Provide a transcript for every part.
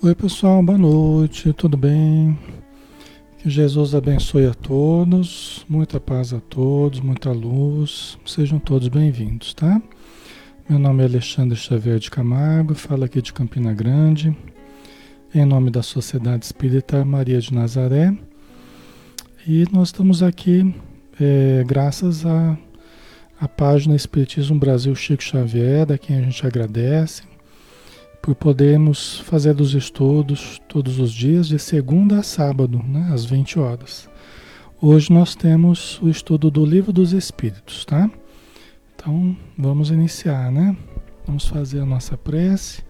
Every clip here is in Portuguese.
Oi, pessoal, boa noite, tudo bem? Que Jesus abençoe a todos, muita paz a todos, muita luz, sejam todos bem-vindos, tá? Meu nome é Alexandre Xavier de Camargo, falo aqui de Campina Grande, em nome da Sociedade Espírita Maria de Nazaré, e nós estamos aqui é, graças à a, a página Espiritismo Brasil Chico Xavier, a quem a gente agradece por podermos fazer os estudos todos os dias, de segunda a sábado, né, às 20 horas. Hoje nós temos o estudo do Livro dos Espíritos, tá? Então vamos iniciar, né? Vamos fazer a nossa prece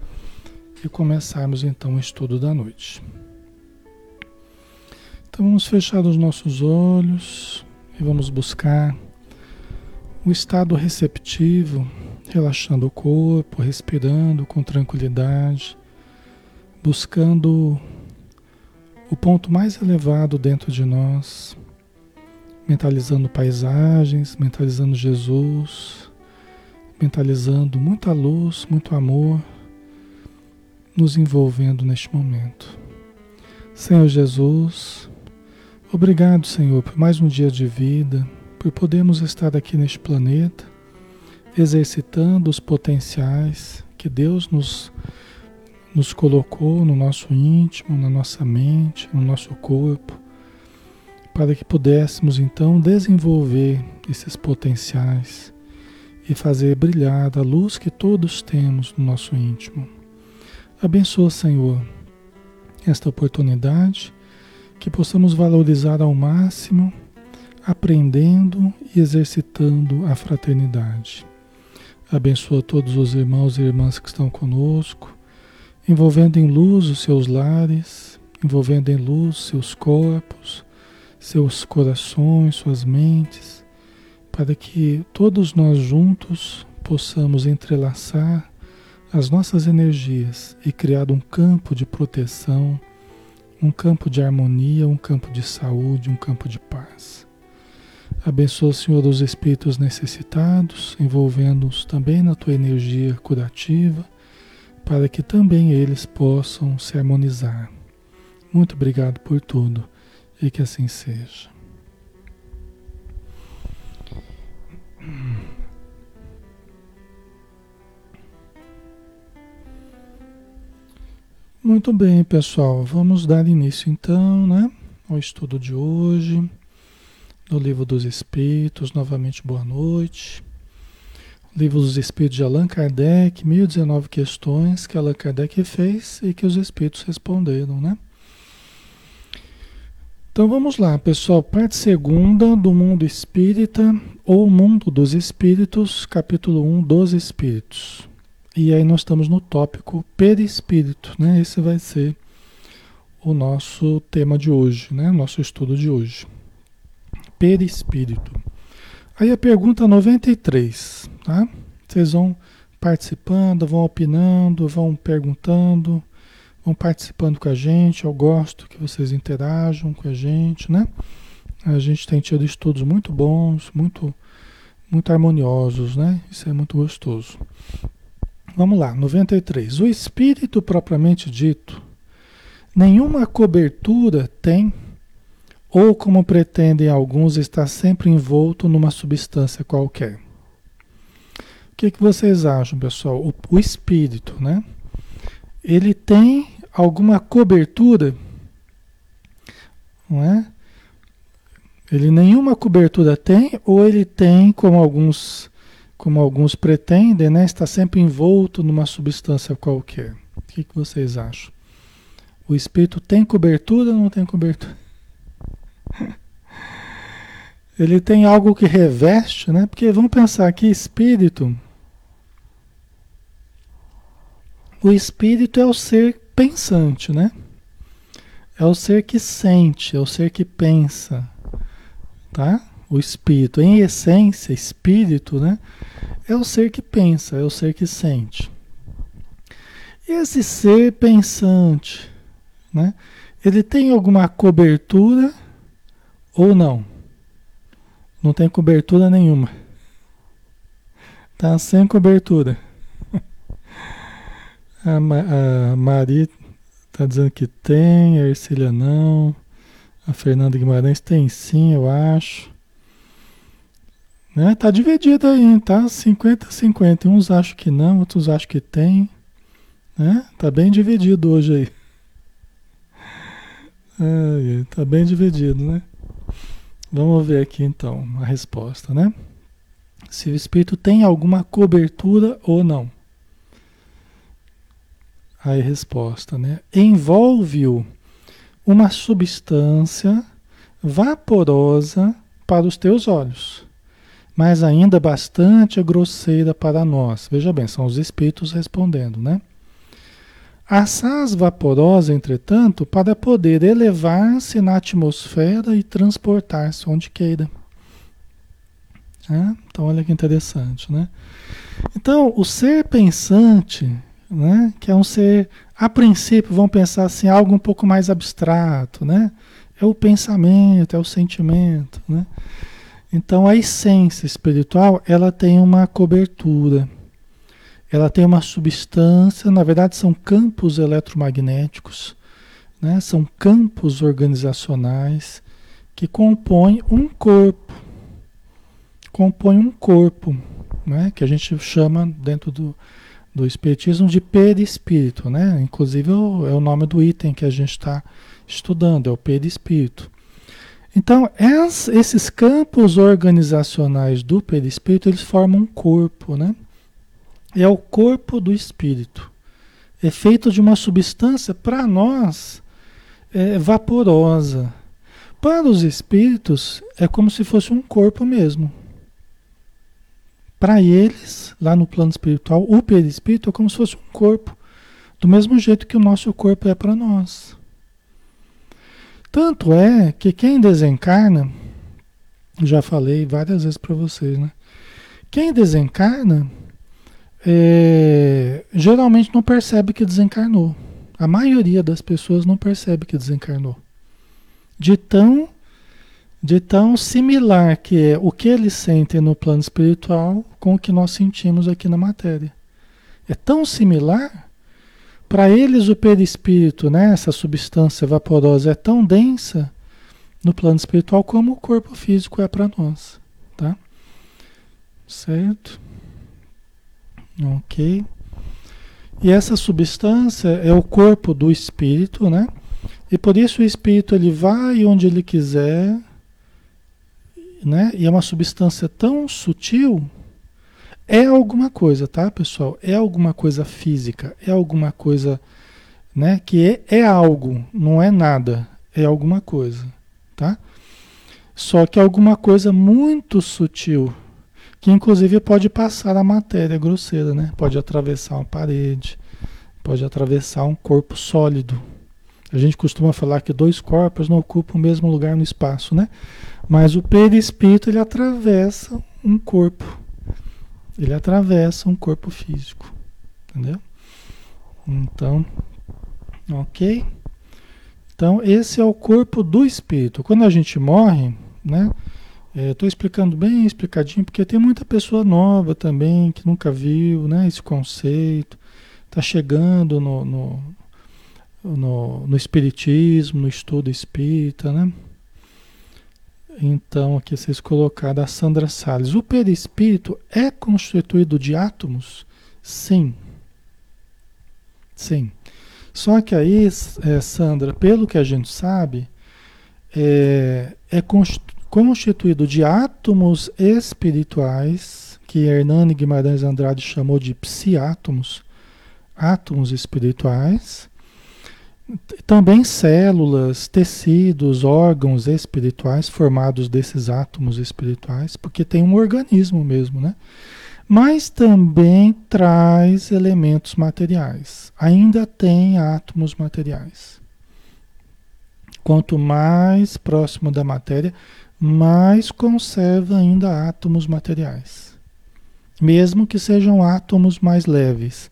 e começarmos então o estudo da noite. Então vamos fechar os nossos olhos e vamos buscar o estado receptivo relaxando o corpo, respirando com tranquilidade, buscando o ponto mais elevado dentro de nós, mentalizando paisagens, mentalizando Jesus, mentalizando muita luz, muito amor, nos envolvendo neste momento. Senhor Jesus, obrigado, Senhor, por mais um dia de vida, por podermos estar aqui neste planeta exercitando os potenciais que Deus nos, nos colocou no nosso íntimo, na nossa mente, no nosso corpo, para que pudéssemos então desenvolver esses potenciais e fazer brilhar a luz que todos temos no nosso íntimo. Abençoa, Senhor, esta oportunidade, que possamos valorizar ao máximo, aprendendo e exercitando a fraternidade. Abençoa todos os irmãos e irmãs que estão conosco, envolvendo em luz os seus lares, envolvendo em luz seus corpos, seus corações, suas mentes, para que todos nós juntos possamos entrelaçar as nossas energias e criar um campo de proteção, um campo de harmonia, um campo de saúde, um campo de paz. Abençoa, Senhor, os espíritos necessitados, envolvendo-os também na tua energia curativa, para que também eles possam se harmonizar. Muito obrigado por tudo e que assim seja. Muito bem, pessoal. Vamos dar início então, né, ao estudo de hoje no Livro dos Espíritos, novamente boa noite. Livro dos Espíritos de Allan Kardec, 1019 questões que Allan Kardec fez e que os Espíritos responderam, né? Então vamos lá, pessoal, parte segunda do Mundo Espírita ou Mundo dos Espíritos, capítulo 1 dos Espíritos. E aí nós estamos no tópico perispírito, né? Esse vai ser o nosso tema de hoje, né? Nosso estudo de hoje perispírito. Aí a pergunta 93, tá? Vocês vão participando, vão opinando, vão perguntando, vão participando com a gente. Eu gosto que vocês interajam com a gente, né? A gente tem tido estudos muito bons, muito, muito harmoniosos, né? Isso é muito gostoso. Vamos lá, 93. O espírito propriamente dito, nenhuma cobertura tem ou como pretendem alguns, está sempre envolto numa substância qualquer. O que, que vocês acham, pessoal? O, o espírito, né? Ele tem alguma cobertura, não é? Ele nenhuma cobertura tem, ou ele tem, como alguns, como alguns pretendem, né? Está sempre envolto numa substância qualquer. O que, que vocês acham? O espírito tem cobertura ou não tem cobertura? Ele tem algo que reveste, né? Porque vamos pensar que espírito. O espírito é o ser pensante, né? É o ser que sente, é o ser que pensa, tá? O espírito, em essência, espírito, né? É o ser que pensa, é o ser que sente. Esse ser pensante, né? Ele tem alguma cobertura ou não? Não tem cobertura nenhuma. Tá sem cobertura. A, Ma a Mari Tá dizendo que tem, a Ercília não. A Fernanda Guimarães tem sim, eu acho. Né? Tá dividido aí, tá? 50-50. Uns acham que não, outros acham que tem. Né? Tá bem dividido hoje aí. É, tá bem dividido, né? Vamos ver aqui então a resposta, né? Se o espírito tem alguma cobertura ou não. Aí resposta, né? Envolve-o uma substância vaporosa para os teus olhos, mas ainda bastante grosseira para nós. Veja bem, são os espíritos respondendo, né? Assaz vaporosa, entretanto, para poder elevar-se na atmosfera e transportar-se onde queira. É? Então, olha que interessante, né? Então, o ser pensante, né, que é um ser, a princípio, vamos pensar assim, algo um pouco mais abstrato, né? É o pensamento, é o sentimento, né? Então, a essência espiritual, ela tem uma cobertura, ela tem uma substância, na verdade são campos eletromagnéticos, né? são campos organizacionais que compõem um corpo, compõem um corpo, né? que a gente chama dentro do, do Espiritismo de perispírito, né? inclusive é o nome do item que a gente está estudando, é o perispírito. Então, esses campos organizacionais do perispírito, eles formam um corpo, né? É o corpo do espírito. É feito de uma substância, para nós, é vaporosa. Para os espíritos, é como se fosse um corpo mesmo. Para eles, lá no plano espiritual, o perispírito é como se fosse um corpo. Do mesmo jeito que o nosso corpo é para nós. Tanto é que quem desencarna, já falei várias vezes para vocês, né? Quem desencarna é, geralmente não percebe que desencarnou. A maioria das pessoas não percebe que desencarnou. De tão, de tão similar que é o que eles sentem no plano espiritual com o que nós sentimos aqui na matéria. É tão similar. Para eles, o perispírito, né, essa substância vaporosa, é tão densa no plano espiritual como o corpo físico é para nós. Tá? Certo? Ok? E essa substância é o corpo do espírito, né? E por isso o espírito ele vai onde ele quiser, né? E é uma substância tão sutil, é alguma coisa, tá, pessoal? É alguma coisa física, é alguma coisa, né? Que é, é algo, não é nada, é alguma coisa, tá? Só que é alguma coisa muito sutil, que inclusive pode passar a matéria grosseira, né? Pode atravessar uma parede, pode atravessar um corpo sólido. A gente costuma falar que dois corpos não ocupam o mesmo lugar no espaço, né? Mas o perispírito ele atravessa um corpo. Ele atravessa um corpo físico, entendeu? Então, OK? Então, esse é o corpo do espírito. Quando a gente morre, né? Estou é, explicando bem explicadinho, porque tem muita pessoa nova também que nunca viu né, esse conceito, está chegando no, no, no, no, Espiritismo, no estudo espírita, né? Então, aqui vocês colocaram a Sandra Salles. O perispírito é constituído de átomos? Sim. Sim. Só que aí, é, Sandra, pelo que a gente sabe, é, é constituído constituído de átomos espirituais, que Hernani Guimarães Andrade chamou de psiátomos, átomos espirituais, também células, tecidos, órgãos espirituais formados desses átomos espirituais, porque tem um organismo mesmo, né? Mas também traz elementos materiais. Ainda tem átomos materiais. Quanto mais próximo da matéria, mas conserva ainda átomos materiais. Mesmo que sejam átomos mais leves,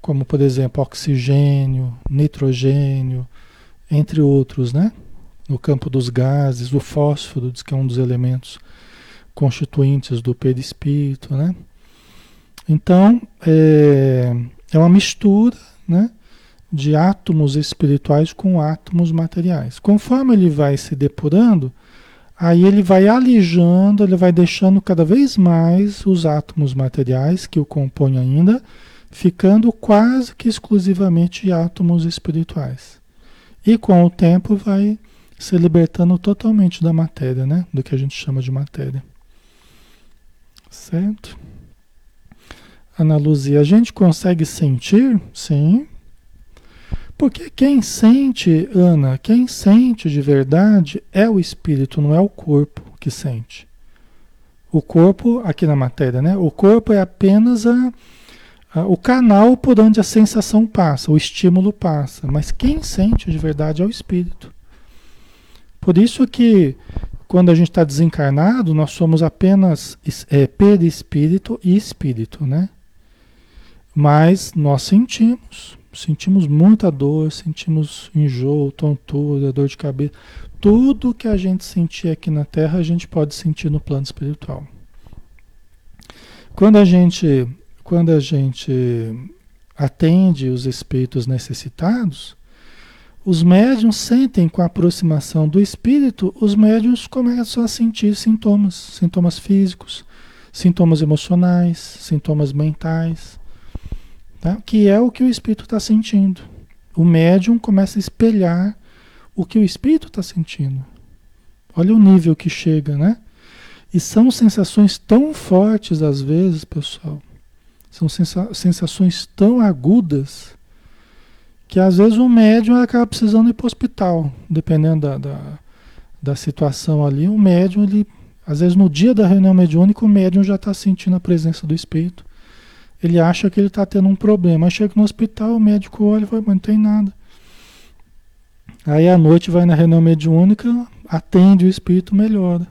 como por exemplo oxigênio, nitrogênio, entre outros, né? No campo dos gases, o fósforo, que é um dos elementos constituintes do perispírito, né? Então, é, é uma mistura, né? de átomos espirituais com átomos materiais. Conforme ele vai se depurando, aí ele vai alijando, ele vai deixando cada vez mais os átomos materiais que o compõem ainda, ficando quase que exclusivamente átomos espirituais. E com o tempo vai se libertando totalmente da matéria, né? Do que a gente chama de matéria. Certo? Ana Luzia, a gente consegue sentir? Sim. Porque quem sente, Ana, quem sente de verdade é o espírito, não é o corpo que sente. O corpo, aqui na matéria, né? O corpo é apenas a, a, o canal por onde a sensação passa, o estímulo passa. Mas quem sente de verdade é o espírito. Por isso que quando a gente está desencarnado, nós somos apenas é, perispírito e espírito, né? Mas nós sentimos, sentimos muita dor, sentimos enjoo, tontura, dor de cabeça. Tudo que a gente sentir aqui na Terra, a gente pode sentir no plano espiritual. Quando a gente, quando a gente atende os espíritos necessitados, os médiums sentem com a aproximação do espírito, os médiums começam a sentir sintomas, sintomas físicos, sintomas emocionais, sintomas mentais, tá? que é o que o espírito está sentindo. O médium começa a espelhar o que o espírito está sentindo. Olha o nível que chega, né? E são sensações tão fortes às vezes, pessoal. São sensa sensações tão agudas que às vezes o médium acaba precisando ir para o hospital, dependendo da, da, da, situação ali. O médium, ele, às vezes no dia da reunião mediúnica, o médium já está sentindo a presença do espírito. Ele acha que ele está tendo um problema. Aí chega no hospital, o médico olha e fala, mas não tem nada. Aí à noite vai na reunião mediúnica, atende o espírito, melhora.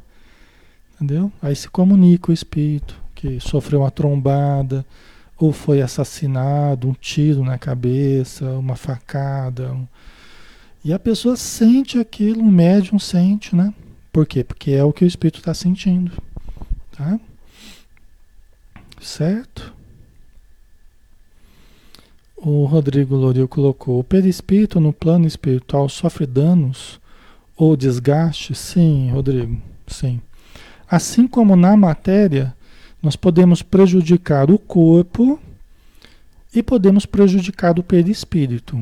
Entendeu? Aí se comunica o espírito, que sofreu uma trombada, ou foi assassinado, um tiro na cabeça, uma facada. Um... E a pessoa sente aquilo, o médium sente, né? Por quê? Porque é o que o espírito está sentindo. Tá? Certo? O Rodrigo Loril colocou: o perispírito no plano espiritual sofre danos ou desgaste? Sim, Rodrigo, sim. Assim como na matéria, nós podemos prejudicar o corpo e podemos prejudicar o perispírito.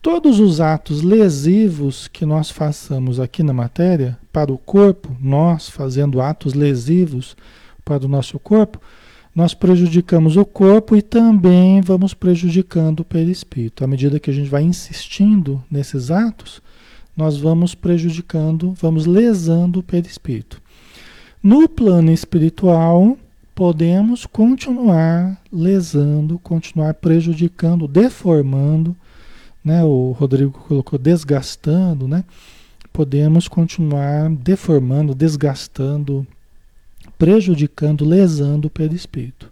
Todos os atos lesivos que nós façamos aqui na matéria, para o corpo, nós fazendo atos lesivos para o nosso corpo, nós prejudicamos o corpo e também vamos prejudicando o perispírito. À medida que a gente vai insistindo nesses atos, nós vamos prejudicando, vamos lesando o perispírito. No plano espiritual, podemos continuar lesando, continuar prejudicando, deformando, né? O Rodrigo colocou desgastando, né? Podemos continuar deformando, desgastando, prejudicando, lesando o perispírito,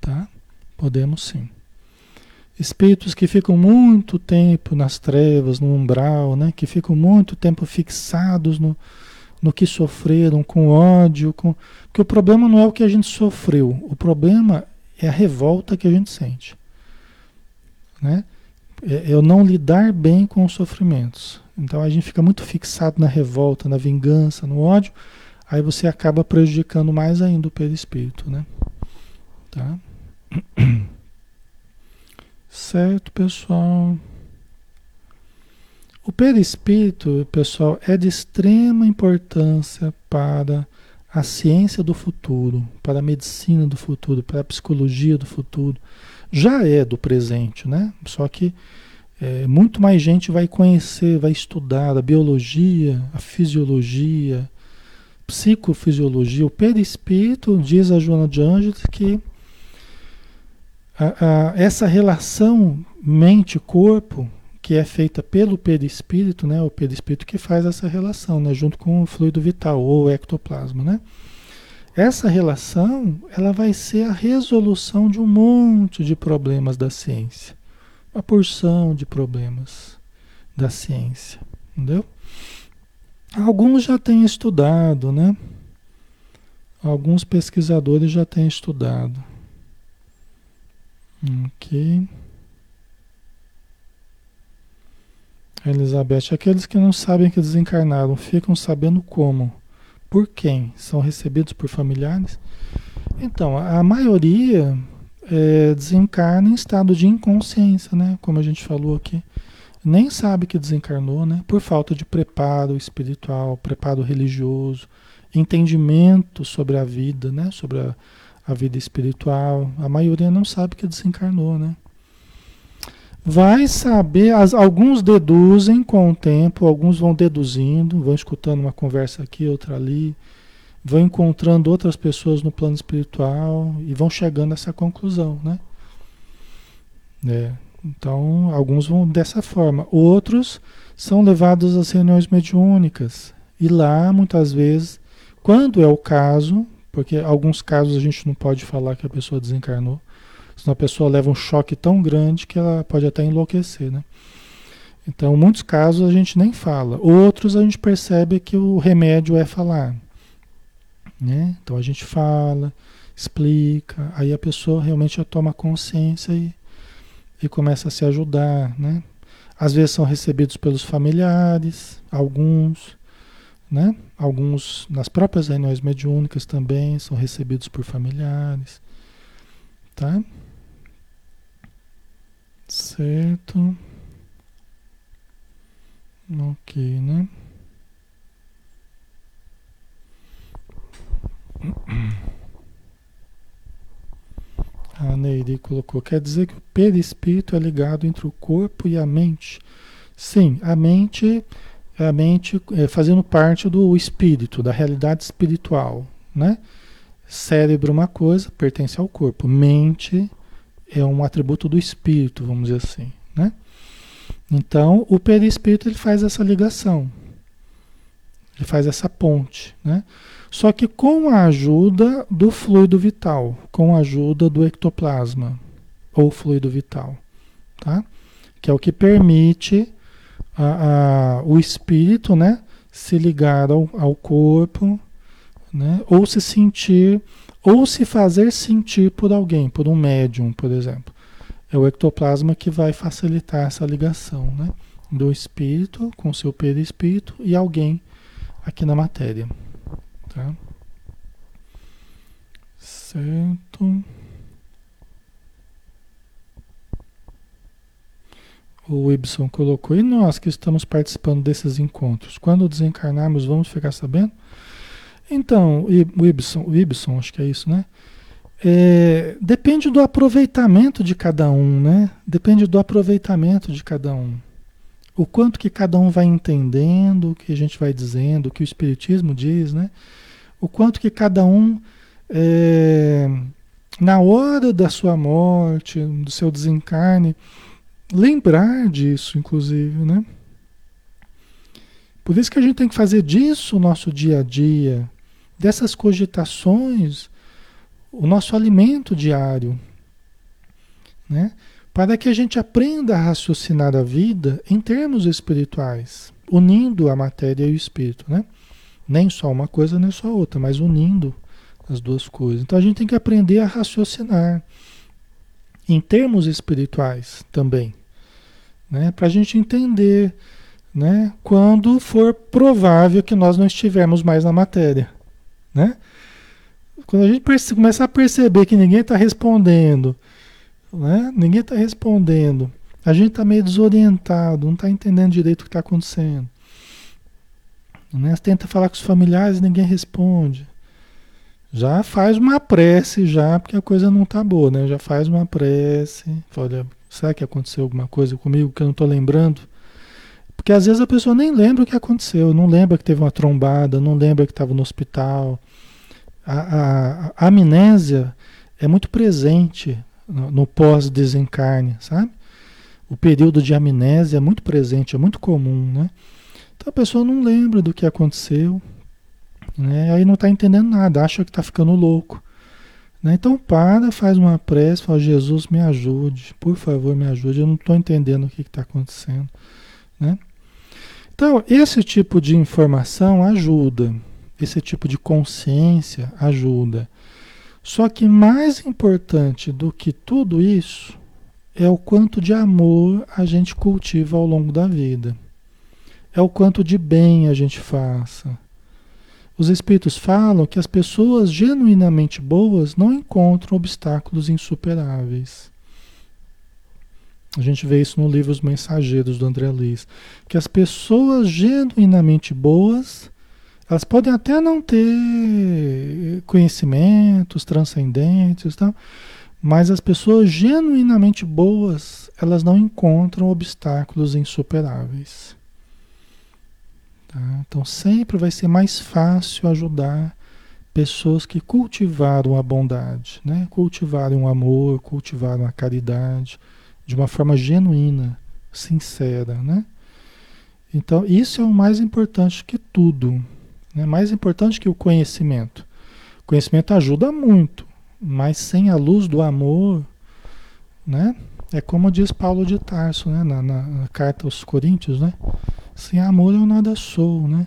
tá? Podemos sim. Espíritos que ficam muito tempo nas trevas, no umbral, né? Que ficam muito tempo fixados no, no que sofreram, com ódio, com... porque o problema não é o que a gente sofreu, o problema é a revolta que a gente sente. Né? É eu não lidar bem com os sofrimentos. Então a gente fica muito fixado na revolta, na vingança, no ódio, aí você acaba prejudicando mais ainda o perispírito, né? Tá? Certo, pessoal? O perispírito, pessoal, é de extrema importância para a ciência do futuro, para a medicina do futuro, para a psicologia do futuro. Já é do presente, né? Só que é, muito mais gente vai conhecer, vai estudar a biologia, a fisiologia, psicofisiologia. O perispírito, diz a Joana de Ângeles, que a, a, essa relação mente-corpo que é feita pelo perispírito, né? O perispírito que faz essa relação, né? Junto com o fluido vital ou ectoplasma, né? Essa relação, ela vai ser a resolução de um monte de problemas da ciência. Uma porção de problemas da ciência, entendeu? Alguns já têm estudado, né? Alguns pesquisadores já têm estudado. Ok. Elizabeth, aqueles que não sabem que desencarnaram ficam sabendo como? Por quem? São recebidos por familiares? Então, a maioria é, desencarna em estado de inconsciência, né? Como a gente falou aqui. Nem sabe que desencarnou, né? Por falta de preparo espiritual, preparo religioso, entendimento sobre a vida, né? Sobre a, a vida espiritual. A maioria não sabe que desencarnou, né? vai saber, as, alguns deduzem com o tempo, alguns vão deduzindo, vão escutando uma conversa aqui, outra ali, vão encontrando outras pessoas no plano espiritual e vão chegando a essa conclusão, né? É, então, alguns vão dessa forma, outros são levados às reuniões mediúnicas e lá, muitas vezes, quando é o caso, porque alguns casos a gente não pode falar que a pessoa desencarnou, Senão a pessoa leva um choque tão grande que ela pode até enlouquecer, né? Então, muitos casos a gente nem fala. Outros a gente percebe que o remédio é falar. Né? Então a gente fala, explica, aí a pessoa realmente toma consciência e, e começa a se ajudar. Né? Às vezes são recebidos pelos familiares, alguns, né? alguns nas próprias reuniões mediúnicas também são recebidos por familiares. Tá? Certo. Ok, né? A Neide colocou, quer dizer que o perispírito é ligado entre o corpo e a mente. Sim, a mente a mente é, fazendo parte do espírito, da realidade espiritual, né? Cérebro uma coisa, pertence ao corpo. Mente é um atributo do espírito, vamos dizer assim, né? Então, o perispírito ele faz essa ligação. Ele faz essa ponte, né? Só que com a ajuda do fluido vital, com a ajuda do ectoplasma ou fluido vital, tá? Que é o que permite a, a, o espírito, né, se ligar ao, ao corpo, né, ou se sentir ou se fazer sentir por alguém, por um médium, por exemplo. É o ectoplasma que vai facilitar essa ligação, né? Do espírito com seu perispírito e alguém aqui na matéria, tá? Certo. O Ibson colocou, e nós que estamos participando desses encontros, quando desencarnarmos, vamos ficar sabendo? Então, o Ibson, o Ibson, acho que é isso, né? É, depende do aproveitamento de cada um, né? Depende do aproveitamento de cada um. O quanto que cada um vai entendendo o que a gente vai dizendo, o que o Espiritismo diz, né? O quanto que cada um, é, na hora da sua morte, do seu desencarne, lembrar disso, inclusive, né? Por isso que a gente tem que fazer disso o nosso dia a dia, dessas cogitações o nosso alimento diário, né? Para que a gente aprenda a raciocinar a vida em termos espirituais, unindo a matéria e o espírito, né? Nem só uma coisa, nem só outra, mas unindo as duas coisas. Então a gente tem que aprender a raciocinar em termos espirituais também, né? Para a gente entender, né? Quando for provável que nós não estivermos mais na matéria. Né? Quando a gente começar a perceber que ninguém está respondendo, né? ninguém está respondendo, a gente está meio desorientado, não está entendendo direito o que está acontecendo. Né? Tenta falar com os familiares ninguém responde. Já faz uma prece, já, porque a coisa não está boa, né? Já faz uma prece. Olha, será que aconteceu alguma coisa comigo que eu não estou lembrando? Porque às vezes a pessoa nem lembra o que aconteceu, não lembra que teve uma trombada, não lembra que estava no hospital, a, a, a amnésia é muito presente no, pós-desencarne, sabe? O período de amnésia é muito presente, é muito comum, né? Então a pessoa não lembra do que aconteceu, né? Aí não está entendendo nada, acha que está ficando louco. Né? Então para, faz uma prece, fala, Jesus me ajude, por favor me ajude, eu não estou entendendo o que está acontecendo. Né? Então, esse tipo de informação ajuda, esse tipo de consciência ajuda. Só que mais importante do que tudo isso é o quanto de amor a gente cultiva ao longo da vida. é o quanto de bem a gente faça. Os espíritos falam que as pessoas genuinamente boas não encontram obstáculos insuperáveis. A gente vê isso no livro Os Mensageiros do André Luiz, que as pessoas genuinamente boas, elas podem até não ter conhecimentos transcendentes, tá? mas as pessoas genuinamente boas, elas não encontram obstáculos insuperáveis. Tá? Então sempre vai ser mais fácil ajudar pessoas que cultivaram a bondade, né? cultivaram o amor, cultivaram a caridade de uma forma genuína, sincera. Né? Então isso é o mais importante que tudo. Né? Mais importante que o conhecimento. O conhecimento ajuda muito, mas sem a luz do amor, né? É como diz Paulo de Tarso, né? Na, na, na carta aos Coríntios, né? Sem amor eu nada sou, né?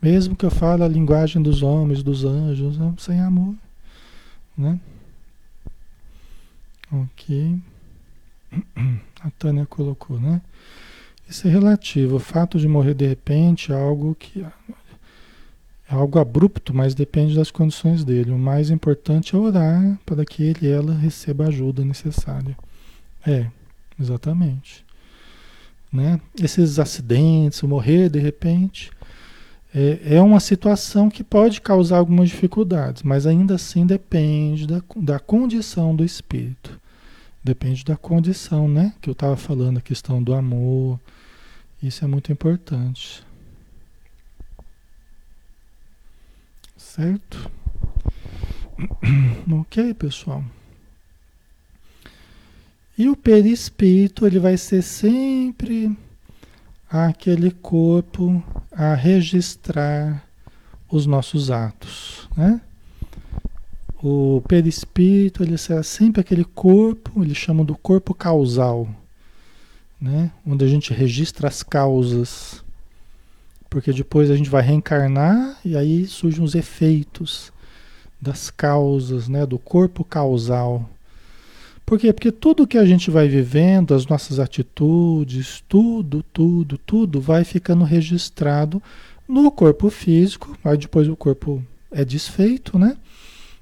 Mesmo que eu fale a linguagem dos homens, dos anjos, né? sem amor, né? Ok. A Tânia colocou, né? Isso é relativo. O fato de morrer de repente é algo que é algo abrupto, mas depende das condições dele. O mais importante é orar para que ele ela receba a ajuda necessária. É, exatamente. Né? Esses acidentes, morrer de repente, é, é uma situação que pode causar algumas dificuldades, mas ainda assim depende da, da condição do espírito. Depende da condição, né? Que eu estava falando, a questão do amor. Isso é muito importante. Certo? Ok, pessoal. E o perispírito, ele vai ser sempre aquele corpo a registrar os nossos atos, né? O perispírito, ele será sempre aquele corpo, eles chamam do corpo causal, né? Onde a gente registra as causas porque depois a gente vai reencarnar e aí surgem os efeitos das causas, né, do corpo causal. Por quê? Porque tudo que a gente vai vivendo, as nossas atitudes, tudo, tudo, tudo vai ficando registrado no corpo físico, aí depois o corpo é desfeito, né?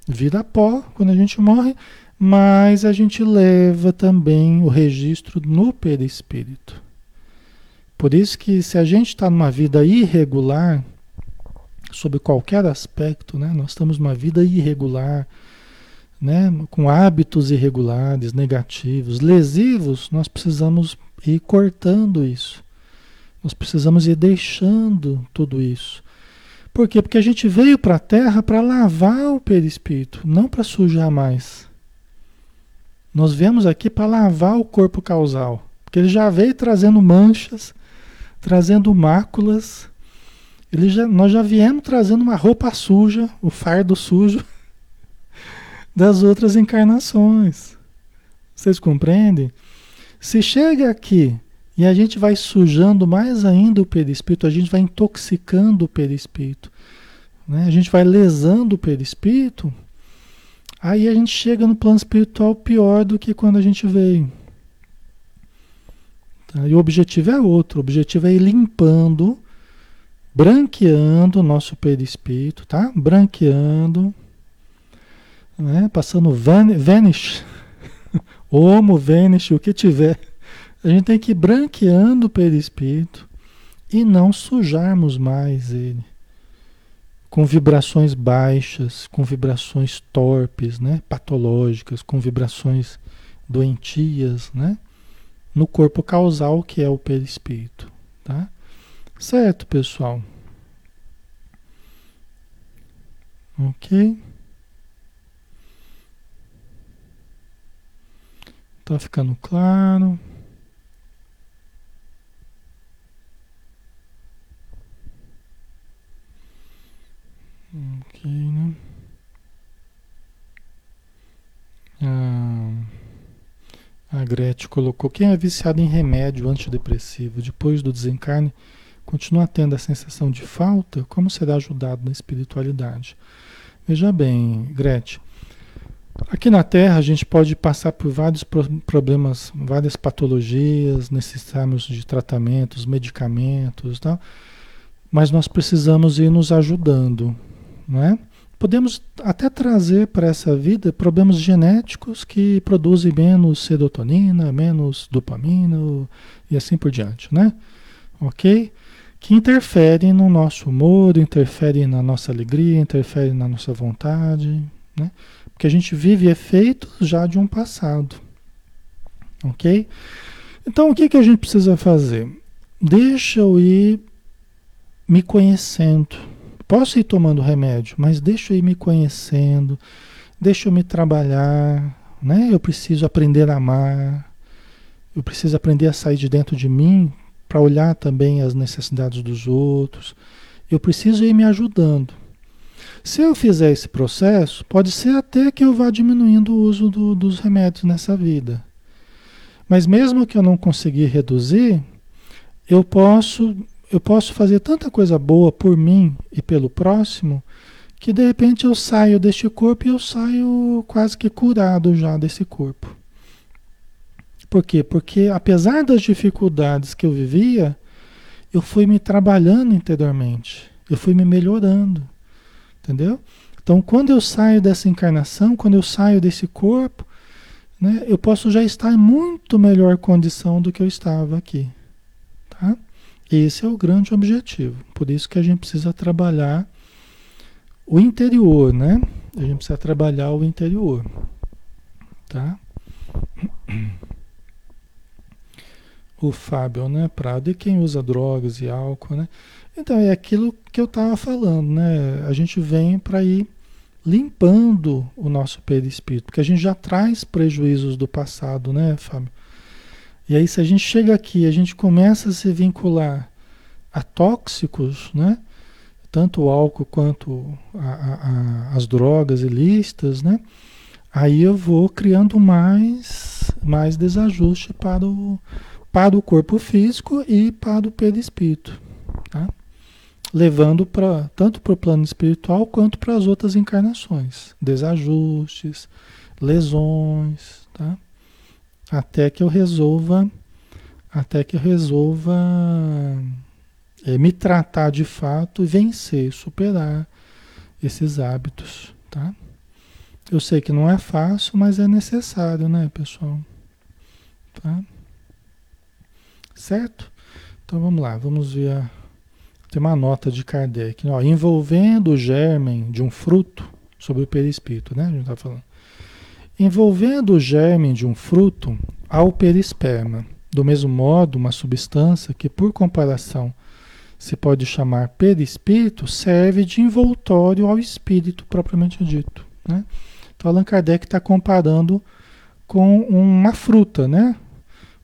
Vira pó quando a gente morre, mas a gente leva também o registro no perispírito. Por isso que se a gente está numa vida irregular, sob qualquer aspecto, né? Nós estamos numa vida irregular, né? Com hábitos irregulares, negativos, lesivos, nós precisamos ir cortando isso. Nós precisamos ir deixando tudo isso. Por quê? Porque a gente veio para a Terra para lavar o perispírito, não para sujar mais. Nós viemos aqui para lavar o corpo causal, porque ele já veio trazendo manchas, trazendo máculas. Ele já, nós já viemos trazendo uma roupa suja, o fardo sujo das outras encarnações. Vocês compreendem? Se chega aqui e a gente vai sujando mais ainda o perispírito, a gente vai intoxicando o perispírito, né? a gente vai lesando o perispírito, aí a gente chega no plano espiritual pior do que quando a gente veio. Tá? E o objetivo é outro, o objetivo é ir limpando, branqueando o nosso perispírito, tá? Branqueando, né? passando van, vanish, homo, vanish, o que tiver. A gente tem que ir branqueando o perispírito e não sujarmos mais ele com vibrações baixas, com vibrações torpes, né, patológicas, com vibrações doentias, né? No corpo causal, que é o perispírito, tá? Certo, pessoal? Ok? Tá ficando claro? Ok, né? Ah. A Gretchen colocou: quem é viciado em remédio antidepressivo depois do desencarne continua tendo a sensação de falta? Como será ajudado na espiritualidade? Veja bem, Gretchen, Aqui na Terra a gente pode passar por vários problemas, várias patologias, necessitamos de tratamentos, medicamentos, tal, mas nós precisamos ir nos ajudando, não é? Podemos até trazer para essa vida problemas genéticos que produzem menos serotonina, menos dopamina e assim por diante, né? Ok? Que interferem no nosso humor, interferem na nossa alegria, interferem na nossa vontade, né? Porque a gente vive efeitos já de um passado, ok? Então o que, que a gente precisa fazer? Deixa eu ir me conhecendo Posso ir tomando remédio, mas deixa eu ir me conhecendo, deixa eu me trabalhar, né? Eu preciso aprender a amar, eu preciso aprender a sair de dentro de mim para olhar também as necessidades dos outros. Eu preciso ir me ajudando. Se eu fizer esse processo, pode ser até que eu vá diminuindo o uso do, dos remédios nessa vida. Mas mesmo que eu não conseguir reduzir, eu posso eu posso fazer tanta coisa boa por mim e pelo próximo que de repente eu saio deste corpo e eu saio quase que curado já desse corpo. Por quê? Porque apesar das dificuldades que eu vivia, eu fui me trabalhando interiormente, eu fui me melhorando, entendeu? Então, quando eu saio dessa encarnação, quando eu saio desse corpo, né, eu posso já estar em muito melhor condição do que eu estava aqui? Esse é o grande objetivo. Por isso que a gente precisa trabalhar o interior, né? A gente precisa trabalhar o interior. Tá? O Fábio, né, Prado, e quem usa drogas e álcool, né? Então é aquilo que eu estava falando, né? A gente vem para ir limpando o nosso perispírito, porque a gente já traz prejuízos do passado, né, Fábio? E aí, se a gente chega aqui, a gente começa a se vincular a tóxicos, né? Tanto o álcool quanto a, a, as drogas ilícitas, né? Aí eu vou criando mais, mais desajuste para o, para o corpo físico e para o perispírito, tá? Levando para tanto para o plano espiritual quanto para as outras encarnações, desajustes, lesões, tá? Até que eu resolva, até que eu resolva é, me tratar de fato e vencer, superar esses hábitos, tá? Eu sei que não é fácil, mas é necessário, né, pessoal? Tá? Certo? Então vamos lá, vamos ver a, tem uma nota de Kardec, ó, envolvendo o germen de um fruto sobre o perispírito, né? A gente tá falando. Envolvendo o germe de um fruto ao perisperma, do mesmo modo, uma substância que, por comparação, se pode chamar perispírito, serve de envoltório ao espírito propriamente dito. Né? Então, Allan Kardec está comparando com uma fruta, né?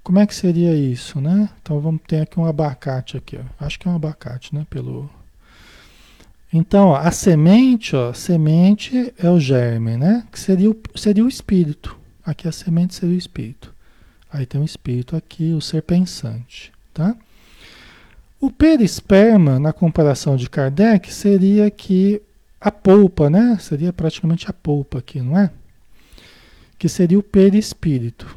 Como é que seria isso, né? Então vamos ter aqui um abacate aqui, ó. acho que é um abacate, né? Pelo então, ó, a semente, ó, semente é o germe, né? Que seria o, seria o espírito. Aqui a semente seria o espírito. Aí tem o espírito aqui, o ser pensante, tá? O perisperma, na comparação de Kardec, seria que a polpa, né? Seria praticamente a polpa aqui, não é? Que seria o perispírito.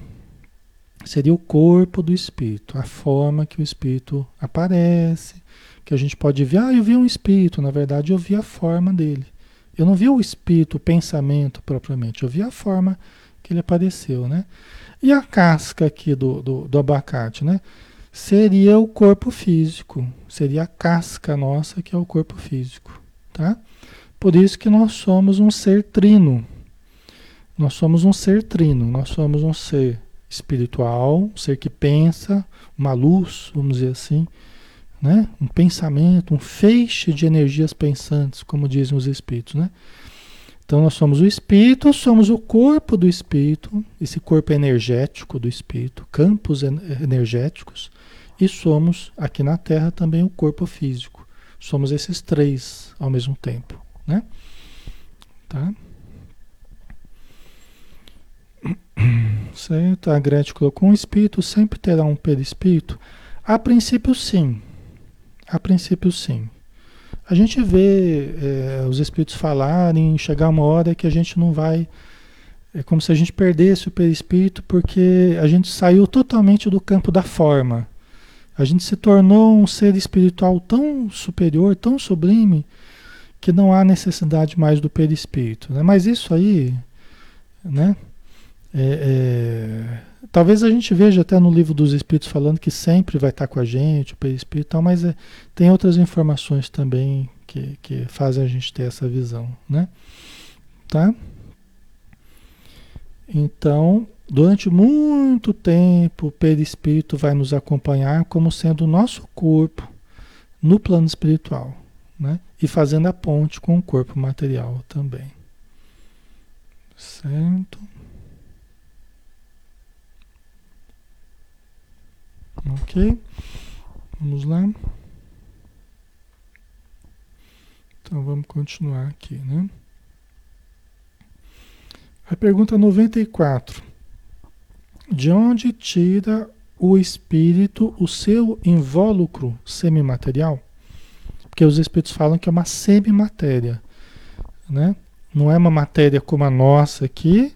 Seria o corpo do espírito, a forma que o espírito aparece, que a gente pode ver, ah, eu vi um espírito, na verdade eu vi a forma dele. Eu não vi o espírito, o pensamento propriamente, eu vi a forma que ele apareceu, né? E a casca aqui do, do, do abacate, né? Seria o corpo físico, seria a casca nossa que é o corpo físico, tá? Por isso que nós somos um ser trino. Nós somos um ser trino, nós somos um ser espiritual, um ser que pensa, uma luz, vamos dizer assim, né? um pensamento, um feixe de energias pensantes, como dizem os espíritos. Né? Então nós somos o espírito, somos o corpo do espírito, esse corpo energético do espírito, campos energéticos, e somos aqui na Terra também o corpo físico. Somos esses três ao mesmo tempo. Né? Tá? Certo? A Gretchen colocou um espírito sempre terá um perispírito. A princípio, sim. A princípio, sim. A gente vê é, os espíritos falarem, chegar uma hora que a gente não vai É como se a gente perdesse o perispírito porque a gente saiu totalmente do campo da forma. A gente se tornou um ser espiritual tão superior, tão sublime, que não há necessidade mais do perispírito. Né? Mas isso aí, né? É, é, talvez a gente veja até no livro dos Espíritos falando que sempre vai estar com a gente, o perispírito, tal, mas é, tem outras informações também que, que fazem a gente ter essa visão, né? Tá? Então, durante muito tempo, o perispírito vai nos acompanhar como sendo o nosso corpo no plano espiritual, né? E fazendo a ponte com o corpo material também. Certo? Ok? Vamos lá. Então vamos continuar aqui, né? A pergunta 94. De onde tira o espírito o seu invólucro semimaterial? Porque os espíritos falam que é uma semimatéria, né? Não é uma matéria como a nossa aqui,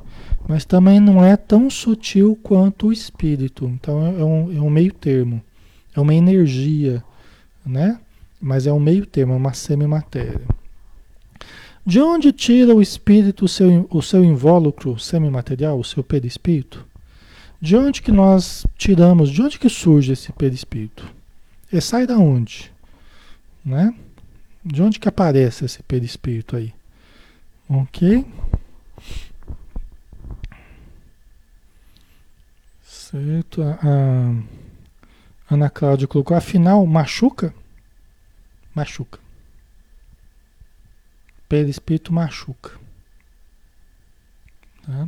mas também não é tão sutil quanto o espírito. Então é um, é um meio termo, é uma energia, né? Mas é um meio termo, é uma semimatéria. De onde tira o espírito o seu, o seu invólucro semimaterial, o seu perispírito? De onde que nós tiramos, de onde que surge esse perispírito? Ele sai da onde? Né? De onde que aparece esse perispírito aí? Ok? Certo. A, a Ana Cláudia colocou, afinal, machuca? Machuca perispírito machuca. Tá?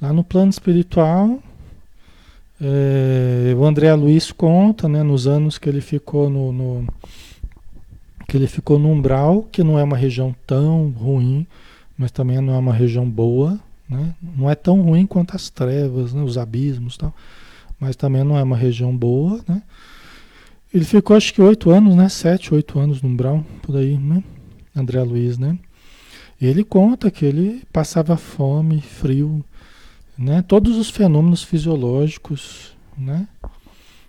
Lá no plano espiritual, é, o André Luiz conta, né, nos anos que ele ficou no, no, que ele ficou no umbral, que não é uma região tão ruim, mas também não é uma região boa, né? Não é tão ruim quanto as trevas, né, os abismos, tal, mas também não é uma região boa, né? Ele ficou acho que oito anos, né? Sete, oito anos no umbral, por aí, né? André Luiz, né? E ele conta que ele passava fome, frio, né? Todos os fenômenos fisiológicos, né?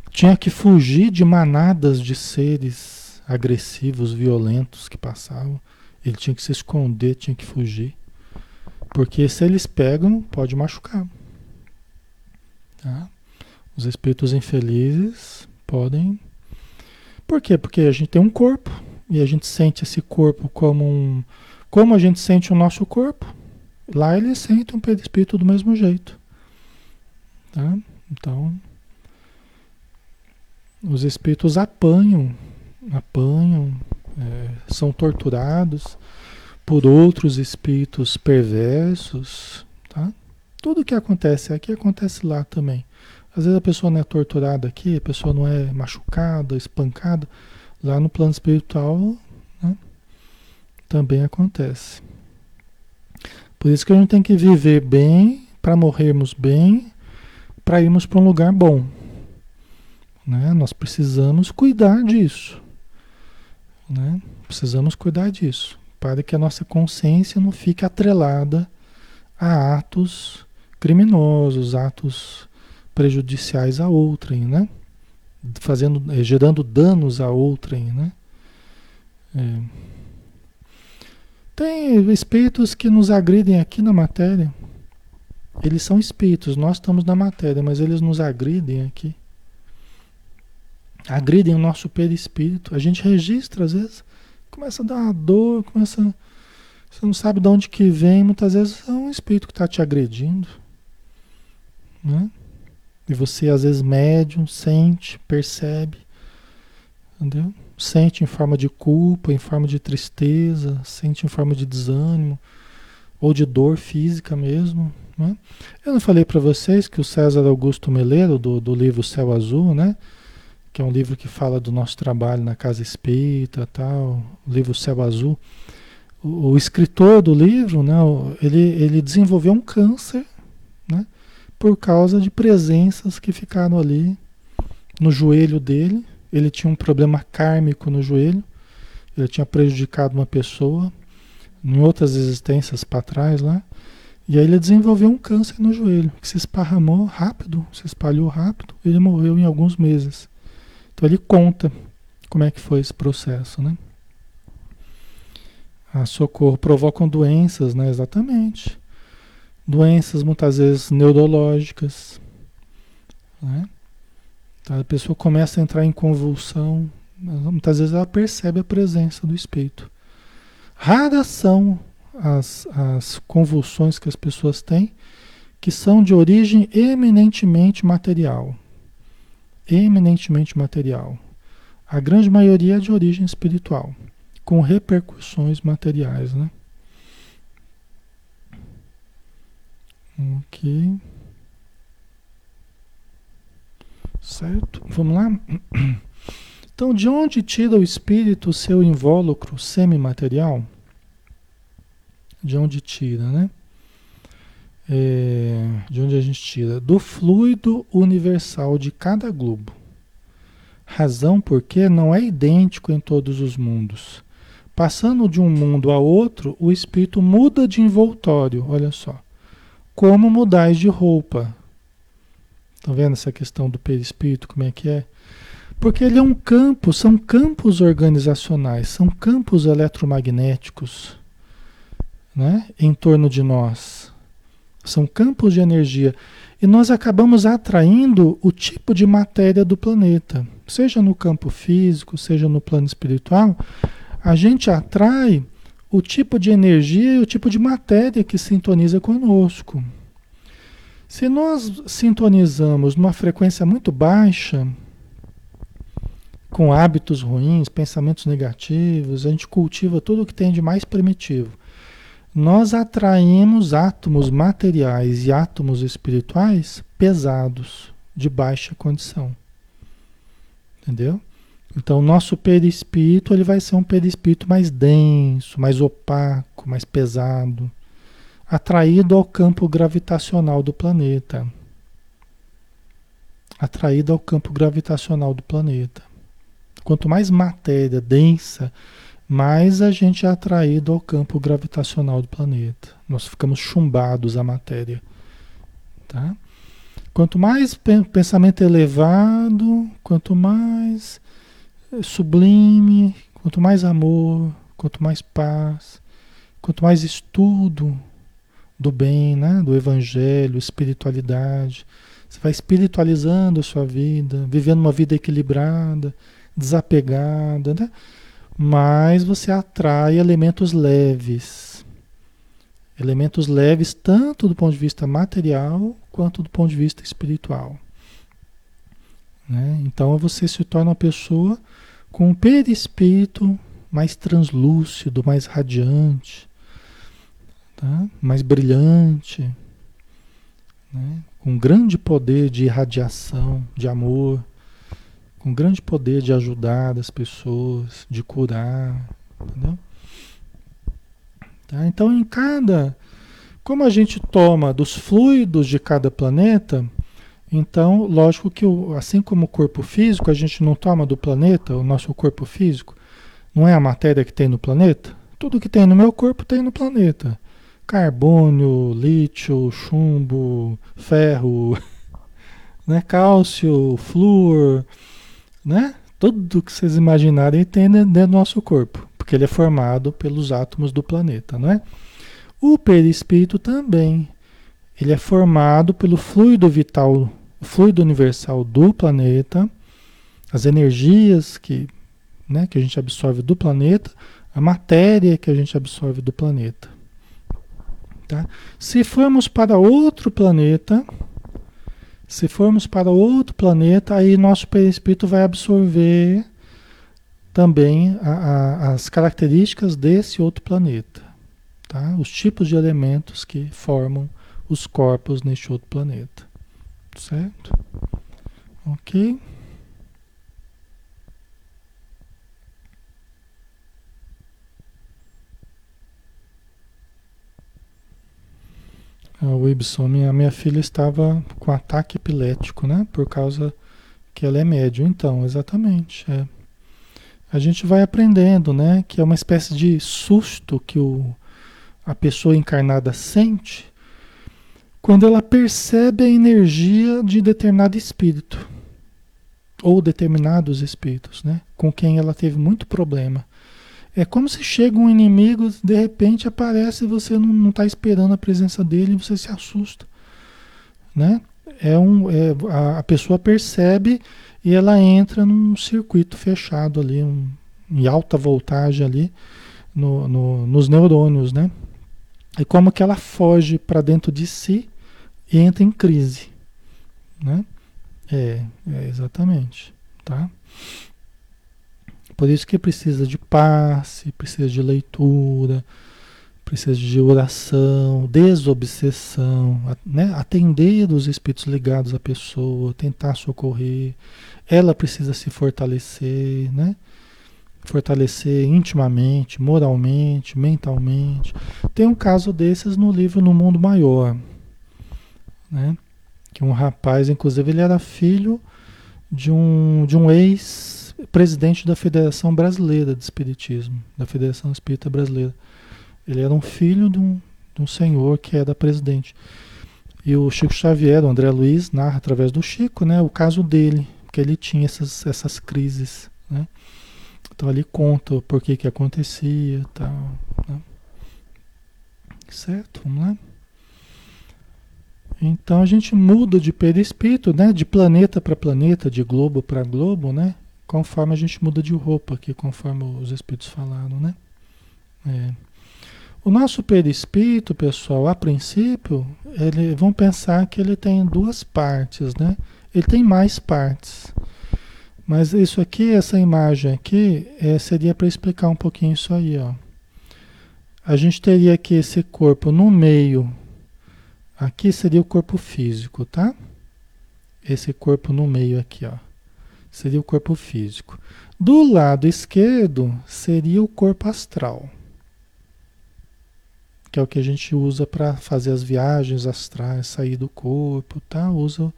Tinha que fugir de manadas de seres agressivos, violentos que passavam. Ele tinha que se esconder, tinha que fugir. Porque se eles pegam, pode machucar. Tá? Os espíritos infelizes podem. Por quê? Porque a gente tem um corpo e a gente sente esse corpo como um. Como a gente sente o nosso corpo, lá eles sentem um perispírito do mesmo jeito. Tá? Então, os espíritos apanham, apanham, é, são torturados por outros espíritos perversos. Tá? Tudo que acontece aqui acontece lá também. Às vezes a pessoa não é torturada aqui, a pessoa não é machucada, espancada Lá no plano espiritual né, também acontece. Por isso que a gente tem que viver bem para morrermos bem, para irmos para um lugar bom. Né? Nós precisamos cuidar disso. Né? Precisamos cuidar disso, para que a nossa consciência não fique atrelada a atos criminosos, atos prejudiciais a outrem, né? fazendo, eh, gerando danos a outrem, né? É. Tem espíritos que nos agridem aqui na matéria. Eles são espíritos, nós estamos na matéria, mas eles nos agridem aqui. Agridem o nosso perispírito. A gente registra às vezes, começa a dar uma dor, começa. Você não sabe de onde que vem, muitas vezes é um espírito que está te agredindo. Né? E você, às vezes, médium, sente, percebe, entendeu? Sente em forma de culpa, em forma de tristeza, sente em forma de desânimo, ou de dor física mesmo. Né? Eu não falei para vocês que o César Augusto Meleiro, do, do livro Céu Azul, né? Que é um livro que fala do nosso trabalho na Casa Espírita, tal, o livro Céu Azul. O, o escritor do livro, né, ele, ele desenvolveu um câncer, né? por causa de presenças que ficaram ali no joelho dele. Ele tinha um problema kármico no joelho, ele tinha prejudicado uma pessoa em outras existências para trás lá. E aí ele desenvolveu um câncer no joelho, que se esparramou rápido, se espalhou rápido, ele morreu em alguns meses. Então ele conta como é que foi esse processo, né? A socorro provocam doenças, né? Exatamente. Doenças muitas vezes neurológicas, né? Então, a pessoa começa a entrar em convulsão, muitas vezes ela percebe a presença do espírito. Raras são as, as convulsões que as pessoas têm que são de origem eminentemente material. Eminentemente material. A grande maioria é de origem espiritual, com repercussões materiais, né? Ok. Certo? Vamos lá? Então, de onde tira o espírito seu invólucro semimaterial? De onde tira, né? É, de onde a gente tira? Do fluido universal de cada globo. Razão porque não é idêntico em todos os mundos. Passando de um mundo a outro, o espírito muda de envoltório, olha só. Como mudais de roupa. Estão vendo essa questão do perispírito, como é que é? Porque ele é um campo, são campos organizacionais, são campos eletromagnéticos né, em torno de nós. São campos de energia. E nós acabamos atraindo o tipo de matéria do planeta. Seja no campo físico, seja no plano espiritual, a gente atrai o tipo de energia e o tipo de matéria que sintoniza conosco. Se nós sintonizamos numa frequência muito baixa, com hábitos ruins, pensamentos negativos, a gente cultiva tudo o que tem de mais primitivo. Nós atraímos átomos materiais e átomos espirituais pesados, de baixa condição. Entendeu? Então, nosso perispírito ele vai ser um perispírito mais denso, mais opaco, mais pesado atraído ao campo gravitacional do planeta. Atraído ao campo gravitacional do planeta. Quanto mais matéria densa, mais a gente é atraído ao campo gravitacional do planeta. Nós ficamos chumbados à matéria. Tá? Quanto mais pensamento elevado, quanto mais eh, sublime, quanto mais amor, quanto mais paz, quanto mais estudo, do bem, né? do evangelho, espiritualidade. Você vai espiritualizando a sua vida, vivendo uma vida equilibrada, desapegada, né? Mas você atrai elementos leves. Elementos leves tanto do ponto de vista material quanto do ponto de vista espiritual. Né? Então você se torna uma pessoa com um perispírito mais translúcido, mais radiante, tá? mais brilhante, né? com grande poder de irradiação, de amor, com grande poder de ajudar as pessoas, de curar, entendeu? Tá? Então, em cada. Como a gente toma dos fluidos de cada planeta, então, lógico que o, assim como o corpo físico, a gente não toma do planeta, o nosso corpo físico, não é a matéria que tem no planeta? Tudo que tem no meu corpo tem no planeta carbono, lítio, chumbo, ferro, né? cálcio, flúor, né? Tudo que vocês imaginarem tem dentro do nosso corpo, porque ele é formado pelos átomos do planeta, não é? O perispírito também, ele é formado pelo fluido vital, fluido universal do planeta, as energias que, né, que a gente absorve do planeta, a matéria que a gente absorve do planeta. Tá? Se formos para outro planeta, se formos para outro planeta, aí nosso perispírito vai absorver também a, a, as características desse outro planeta, tá? Os tipos de elementos que formam os corpos neste outro planeta, certo? Ok? O Ibson, minha, minha filha estava com ataque epilético, né? Por causa que ela é médium. Então, exatamente. É. A gente vai aprendendo, né? Que é uma espécie de susto que o, a pessoa encarnada sente quando ela percebe a energia de determinado espírito ou determinados espíritos, né? Com quem ela teve muito problema. É como se chega um inimigo, de repente aparece e você não está esperando a presença dele e você se assusta, né? É um, é, a, a, pessoa percebe e ela entra num circuito fechado ali, um, em alta voltagem ali no, no, nos neurônios, né? É como que ela foge para dentro de si e entra em crise, né? É, é exatamente, tá? Por isso que precisa de passe, precisa de leitura, precisa de oração, desobsessão, né? atender os espíritos ligados à pessoa, tentar socorrer. Ela precisa se fortalecer, né? Fortalecer intimamente, moralmente, mentalmente. Tem um caso desses no livro No Mundo Maior, né? Que um rapaz, inclusive, ele era filho de um, de um ex-presidente da Federação Brasileira de Espiritismo, da Federação Espírita Brasileira. Ele era um filho de um, de um senhor que era presidente. E o Chico Xavier, o André Luiz, narra através do Chico, né, o caso dele, que ele tinha essas, essas crises, né? Então ali conta por que que acontecia, tal, né? Certo? Vamos lá. Então a gente muda de perispírito, né? De planeta para planeta, de globo para globo, né? Conforme a gente muda de roupa aqui, conforme os espíritos falaram, né? É. O nosso perispírito, pessoal, a princípio, ele, vamos pensar que ele tem duas partes, né? Ele tem mais partes. Mas isso aqui, essa imagem aqui, é, seria para explicar um pouquinho isso aí, ó. A gente teria aqui esse corpo no meio. Aqui seria o corpo físico, tá? Esse corpo no meio aqui, ó. Seria o corpo físico. Do lado esquerdo seria o corpo astral que é o que a gente usa para fazer as viagens astrais, sair do corpo, tá? Usa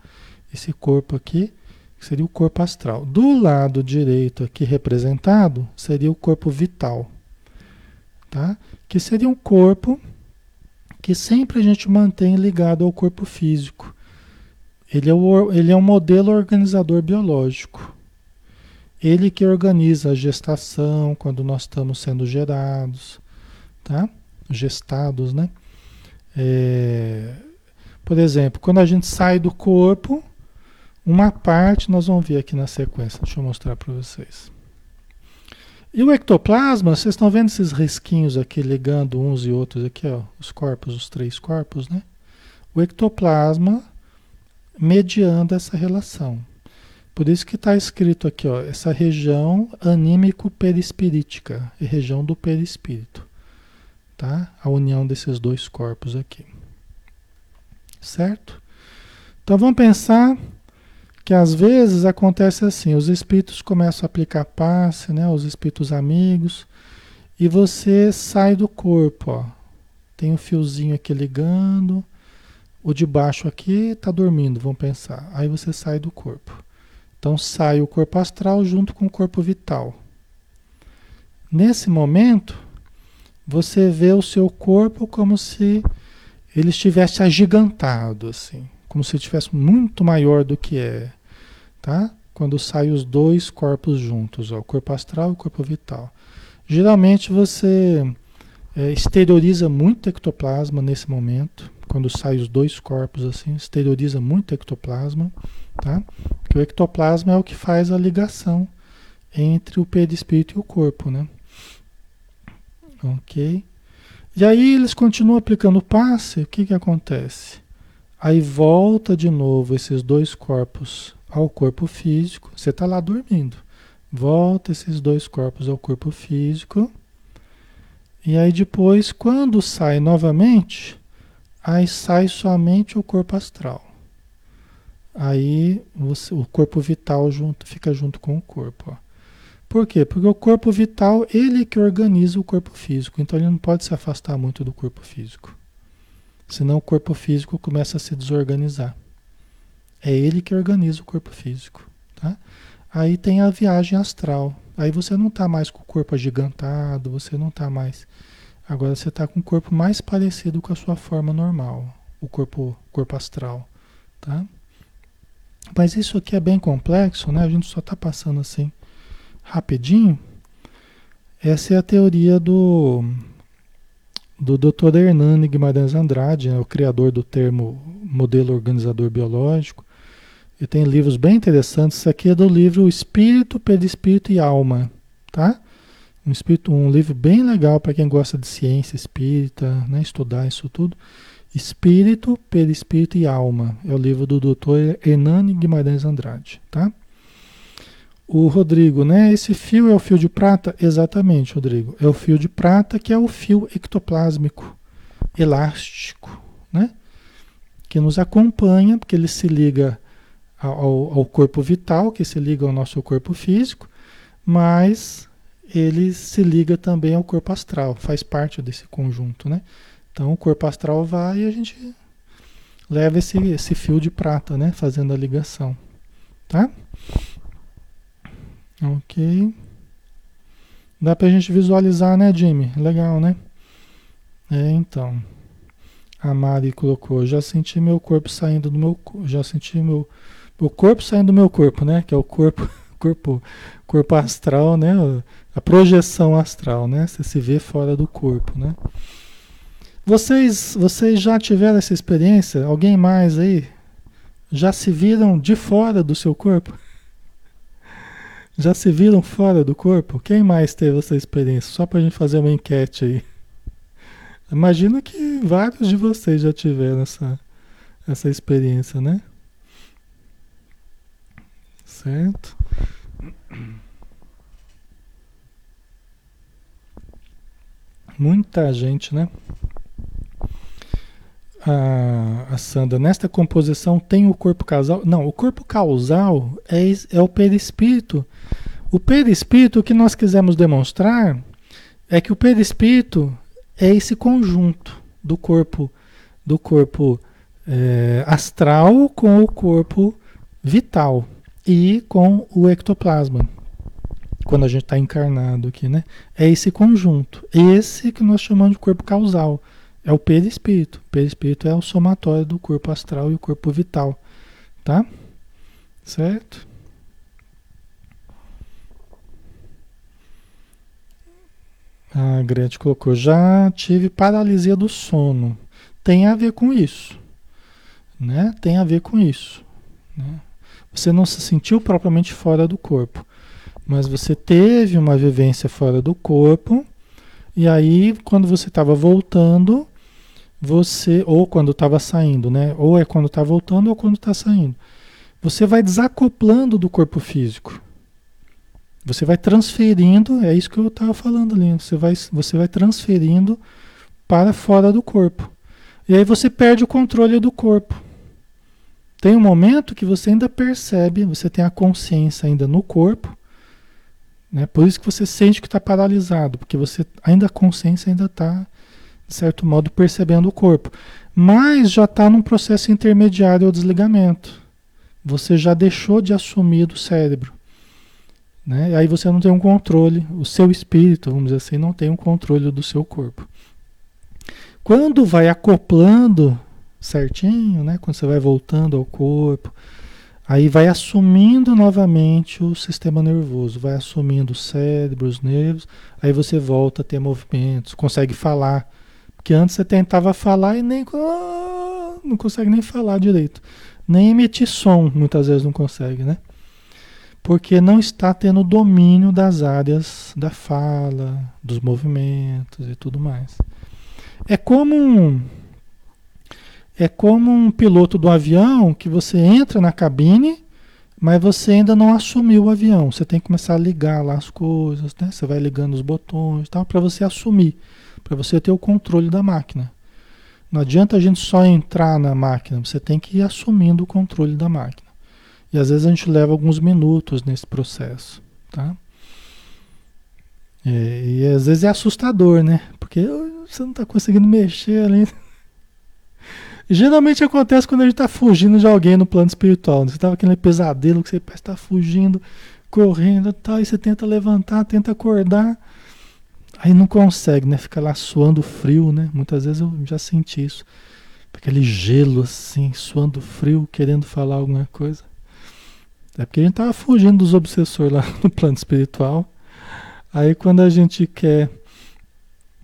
esse corpo aqui, que seria o corpo astral. Do lado direito aqui representado, seria o corpo vital, tá? Que seria um corpo que sempre a gente mantém ligado ao corpo físico. Ele é, o, ele é um modelo organizador biológico. Ele que organiza a gestação, quando nós estamos sendo gerados, tá? gestados, né? É, por exemplo, quando a gente sai do corpo, uma parte nós vamos ver aqui na sequência. Deixa eu mostrar para vocês. E o ectoplasma, vocês estão vendo esses risquinhos aqui ligando uns e outros aqui, ó, os corpos, os três corpos, né? O ectoplasma mediando essa relação. Por isso que está escrito aqui, ó, essa região anímico-perispirítica, região do perispírito tá? A união desses dois corpos aqui. Certo? Então vamos pensar que às vezes acontece assim, os espíritos começam a aplicar passe, né, os espíritos amigos, e você sai do corpo, ó. Tem um fiozinho aqui ligando, o de baixo aqui está dormindo, vamos pensar. Aí você sai do corpo. Então sai o corpo astral junto com o corpo vital. Nesse momento, você vê o seu corpo como se ele estivesse agigantado, assim, como se estivesse muito maior do que é, tá? Quando saem os dois corpos juntos, ó, o corpo astral e o corpo vital. Geralmente você é, exterioriza muito ectoplasma nesse momento, quando saem os dois corpos assim, exterioriza muito ectoplasma, tá? Porque o ectoplasma é o que faz a ligação entre o perispírito e o corpo, né? Ok? E aí eles continuam aplicando o passe, o que, que acontece? Aí volta de novo esses dois corpos ao corpo físico. Você está lá dormindo. Volta esses dois corpos ao corpo físico. E aí depois, quando sai novamente, aí sai somente o corpo astral. Aí você, o corpo vital junto, fica junto com o corpo. Ó. Por quê? Porque o corpo vital, ele que organiza o corpo físico. Então ele não pode se afastar muito do corpo físico. Senão o corpo físico começa a se desorganizar. É ele que organiza o corpo físico. Tá? Aí tem a viagem astral. Aí você não está mais com o corpo agigantado, você não está mais. Agora você está com o corpo mais parecido com a sua forma normal. o corpo, corpo astral, tá? Mas isso aqui é bem complexo, né? A gente só está passando assim rapidinho. Essa é a teoria do do Dr. Hernani Guimarães Andrade, né, o criador do termo modelo organizador biológico. E tem livros bem interessantes. Isso aqui é do livro Espírito, Perispírito e Alma, tá? Um, espírito, um livro bem legal para quem gosta de ciência espírita, né, estudar isso tudo. Espírito, Perispírito e Alma. É o livro do Dr. Hernani Guimarães Andrade, tá? O Rodrigo, né? Esse fio é o fio de prata? Exatamente, Rodrigo. É o fio de prata que é o fio ectoplásmico, elástico, né? Que nos acompanha, porque ele se liga ao, ao corpo vital, que se liga ao nosso corpo físico, mas ele se liga também ao corpo astral, faz parte desse conjunto, né? Então o corpo astral vai e a gente leva esse, esse fio de prata, né? Fazendo a ligação, tá? Ok. Dá pra gente visualizar, né, Jimmy? Legal, né? É, então. A Mari colocou, já senti meu corpo saindo do meu já senti meu o corpo saindo do meu corpo, né? Que é o corpo corpo corpo astral, né? A projeção astral, né? Você se vê fora do corpo, né? Vocês vocês já tiveram essa experiência? Alguém mais aí já se viram de fora do seu corpo? Já se viram fora do corpo? Quem mais teve essa experiência? Só para a gente fazer uma enquete aí. Imagino que vários de vocês já tiveram essa, essa experiência, né? Certo? Muita gente, né? a, a Sandra, nesta composição tem o corpo causal? Não, o corpo causal é, é o perispírito. O perispírito, o que nós quisemos demonstrar é que o perispírito é esse conjunto do corpo, do corpo é, astral com o corpo vital e com o ectoplasma. Quando a gente está encarnado aqui, né? É esse conjunto. Esse que nós chamamos de corpo causal. É o perispírito. O perispírito é o somatório do corpo astral e o corpo vital. Tá? Certo? A Gretchen colocou, já tive paralisia do sono. Tem a ver com isso. Né? Tem a ver com isso. Né? Você não se sentiu propriamente fora do corpo, mas você teve uma vivência fora do corpo, e aí, quando você estava voltando, você, ou quando estava saindo, né? Ou é quando está voltando ou quando está saindo. Você vai desacoplando do corpo físico. Você vai transferindo, é isso que eu estava falando ali. Você vai, você vai transferindo para fora do corpo. E aí você perde o controle do corpo. Tem um momento que você ainda percebe, você tem a consciência ainda no corpo, né? Por isso que você sente que está paralisado, porque você ainda a consciência ainda está de certo modo, percebendo o corpo. Mas já está num processo intermediário ao desligamento. Você já deixou de assumir do cérebro. Né? Aí você não tem um controle, o seu espírito, vamos dizer assim, não tem um controle do seu corpo. Quando vai acoplando certinho, né? quando você vai voltando ao corpo, aí vai assumindo novamente o sistema nervoso, vai assumindo o cérebro, os nervos, aí você volta a ter movimentos, consegue falar que antes você tentava falar e nem ah, não consegue nem falar direito. Nem emitir som, muitas vezes não consegue, né? Porque não está tendo domínio das áreas da fala, dos movimentos e tudo mais. É como um é como um piloto do avião que você entra na cabine, mas você ainda não assumiu o avião. Você tem que começar a ligar lá as coisas, né? Você vai ligando os botões, tal, para você assumir para você ter o controle da máquina. Não adianta a gente só entrar na máquina, você tem que ir assumindo o controle da máquina. E às vezes a gente leva alguns minutos nesse processo, tá? É, e às vezes é assustador, né? Porque você não está conseguindo mexer ali. Geralmente acontece quando a gente está fugindo de alguém no plano espiritual. Né? Você estava aquele pesadelo que você está fugindo, correndo tal, e você tenta levantar, tenta acordar. Aí não consegue, né? Fica lá suando frio, né? Muitas vezes eu já senti isso. aquele gelo assim, suando frio, querendo falar alguma coisa. É porque a gente estava fugindo dos obsessores lá no plano espiritual. Aí quando a gente quer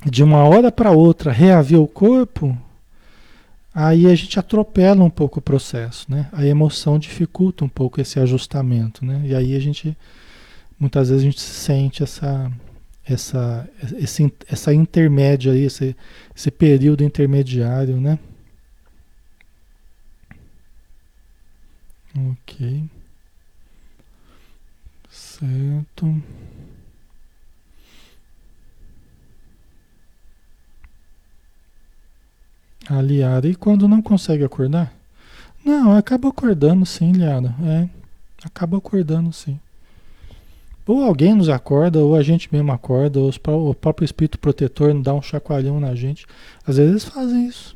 de uma hora para outra reaver o corpo, aí a gente atropela um pouco o processo, né? A emoção dificulta um pouco esse ajustamento, né? E aí a gente muitas vezes a gente sente essa essa esse, essa intermédia aí, esse, esse período intermediário, né? Ok. Certo. Aliada. E quando não consegue acordar? Não, acaba acordando sim, Liara. É, acaba acordando sim. Ou alguém nos acorda, ou a gente mesmo acorda, ou o próprio espírito protetor dá um chacoalhão na gente. Às vezes eles fazem isso.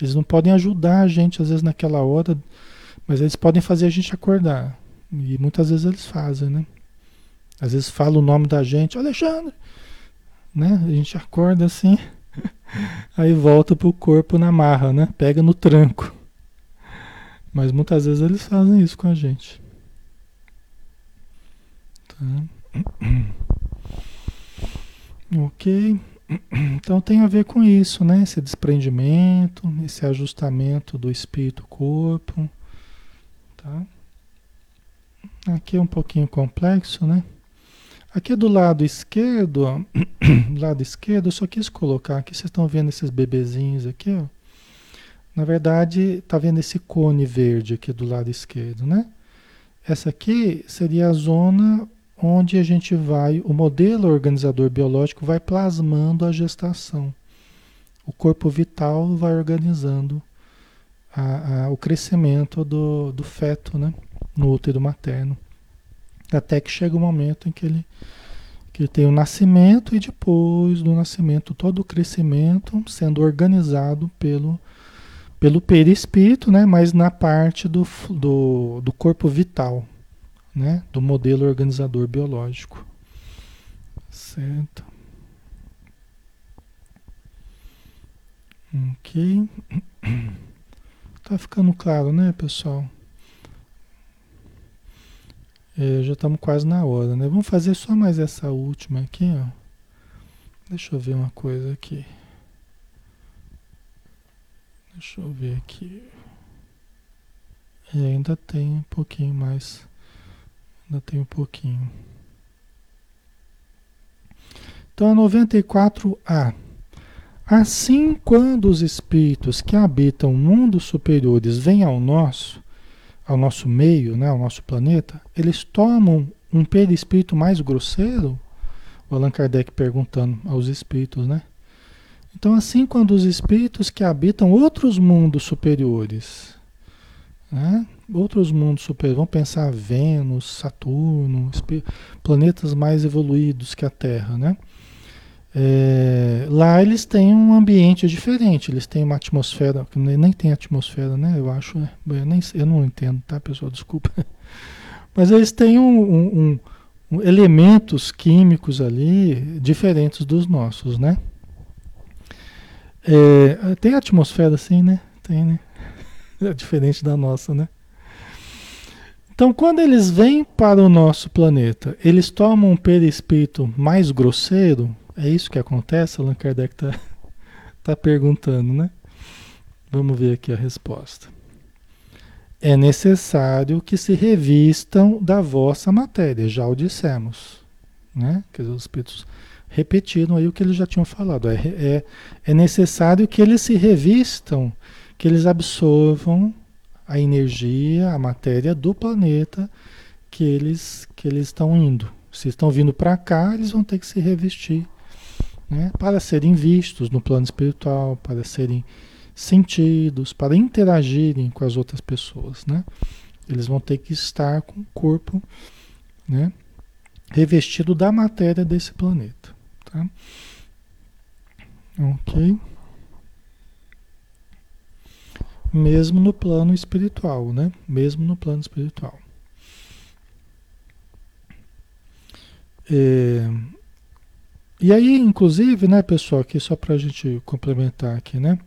Eles não podem ajudar a gente, às vezes, naquela hora, mas eles podem fazer a gente acordar. E muitas vezes eles fazem, né? Às vezes fala o nome da gente, Alexandre, né? A gente acorda assim. Aí volta pro corpo na marra, né? Pega no tranco. Mas muitas vezes eles fazem isso com a gente. Tá? Ok. Então tem a ver com isso, né? Esse desprendimento, esse ajustamento do espírito-corpo. Tá? Aqui é um pouquinho complexo, né? Aqui do lado esquerdo, lado esquerdo, eu só quis colocar aqui, vocês estão vendo esses bebezinhos aqui, ó. Na verdade, tá vendo esse cone verde aqui do lado esquerdo, né? Essa aqui seria a zona onde a gente vai, o modelo organizador biológico vai plasmando a gestação. O corpo vital vai organizando a, a, o crescimento do, do feto, né? No útero materno. Até que chega o momento em que ele, que ele tem o nascimento e depois do nascimento todo o crescimento sendo organizado pelo, pelo perispírito, né? mas na parte do, do, do corpo vital, né? do modelo organizador biológico. Certo. Ok. Tá ficando claro, né, pessoal? É, já estamos quase na hora, né? Vamos fazer só mais essa última aqui, ó. Deixa eu ver uma coisa aqui. Deixa eu ver aqui. É, ainda tem um pouquinho mais. Ainda tem um pouquinho. Então, a 94A. Assim, quando os espíritos que habitam mundos superiores vêm ao nosso, ao nosso meio, né, ao nosso planeta, eles tomam um perispírito mais grosseiro? O Allan Kardec perguntando aos espíritos, né? Então, assim, quando os espíritos que habitam outros mundos superiores, né? outros mundos superiores, vamos pensar Vênus, Saturno, planetas mais evoluídos que a Terra, né? É, lá eles têm um ambiente diferente, eles têm uma atmosfera, nem tem atmosfera, né? Eu acho, né? eu, nem, eu não entendo, tá, pessoal? Desculpa. Mas eles têm um, um, um, elementos químicos ali diferentes dos nossos, né? É, tem atmosfera sim, né? Tem, né? É diferente da nossa, né? Então, quando eles vêm para o nosso planeta, eles tomam um perispírito mais grosseiro, é isso que acontece? Allan Kardec está tá perguntando, né? Vamos ver aqui a resposta. É necessário que se revistam da vossa matéria, já o dissemos. Né? Os espíritos repetiram aí o que eles já tinham falado. É, é, é necessário que eles se revistam, que eles absorvam a energia, a matéria do planeta que eles que eles estão indo. Se estão vindo para cá, eles vão ter que se revestir né, para serem vistos no plano espiritual, para serem sentidos, para interagirem com as outras pessoas. Né? Eles vão ter que estar com o corpo né, revestido da matéria desse planeta. Tá? Ok? Mesmo no plano espiritual, né? Mesmo no plano espiritual. É, e aí, inclusive, né, pessoal, aqui só para a gente complementar aqui, né?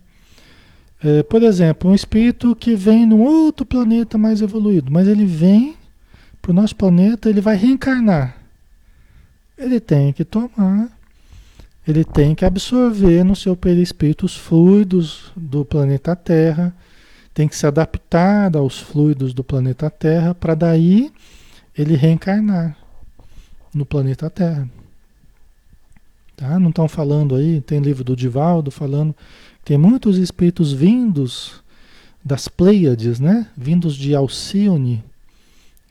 É, por exemplo, um espírito que vem num outro planeta mais evoluído, mas ele vem para o nosso planeta, ele vai reencarnar. Ele tem que tomar, ele tem que absorver no seu perispírito os fluidos do planeta Terra, tem que se adaptar aos fluidos do planeta Terra para daí ele reencarnar no planeta Terra. Tá? Não estão falando aí, tem livro do Divaldo falando tem muitos espíritos vindos das Pleiades, né? Vindos de Alcione,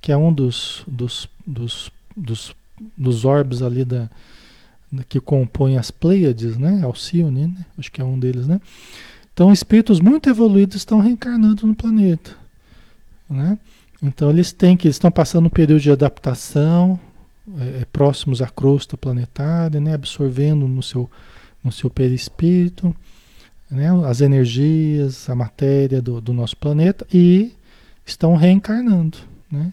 que é um dos, dos, dos, dos, dos orbes ali da, que compõem as Pleiades, né? Alcione, né? acho que é um deles, né? Então, espíritos muito evoluídos estão reencarnando no planeta, né? Então, eles têm que, eles estão passando um período de adaptação, é, é próximos à crosta planetária, né? Absorvendo no seu, no seu perispírito, né, as energias, a matéria do, do nosso planeta e estão reencarnando. Né?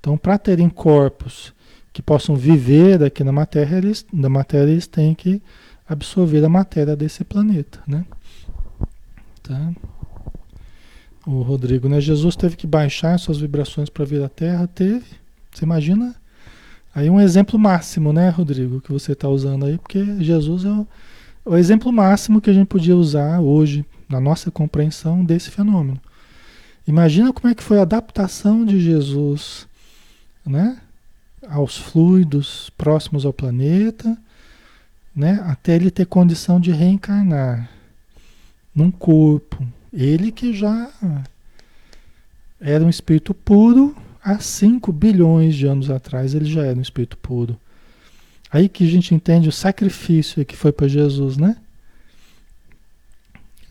Então, para terem corpos que possam viver aqui na matéria, eles, na matéria, eles têm que absorver a matéria desse planeta. Né? Tá? O Rodrigo, né? Jesus teve que baixar suas vibrações para vir à Terra? Teve. Você imagina? Aí um exemplo máximo, né, Rodrigo, que você está usando aí, porque Jesus é o o exemplo máximo que a gente podia usar hoje na nossa compreensão desse fenômeno. Imagina como é que foi a adaptação de Jesus, né, aos fluidos próximos ao planeta, né, até ele ter condição de reencarnar num corpo. Ele que já era um espírito puro há 5 bilhões de anos atrás, ele já era um espírito puro. Aí que a gente entende o sacrifício que foi para Jesus, né?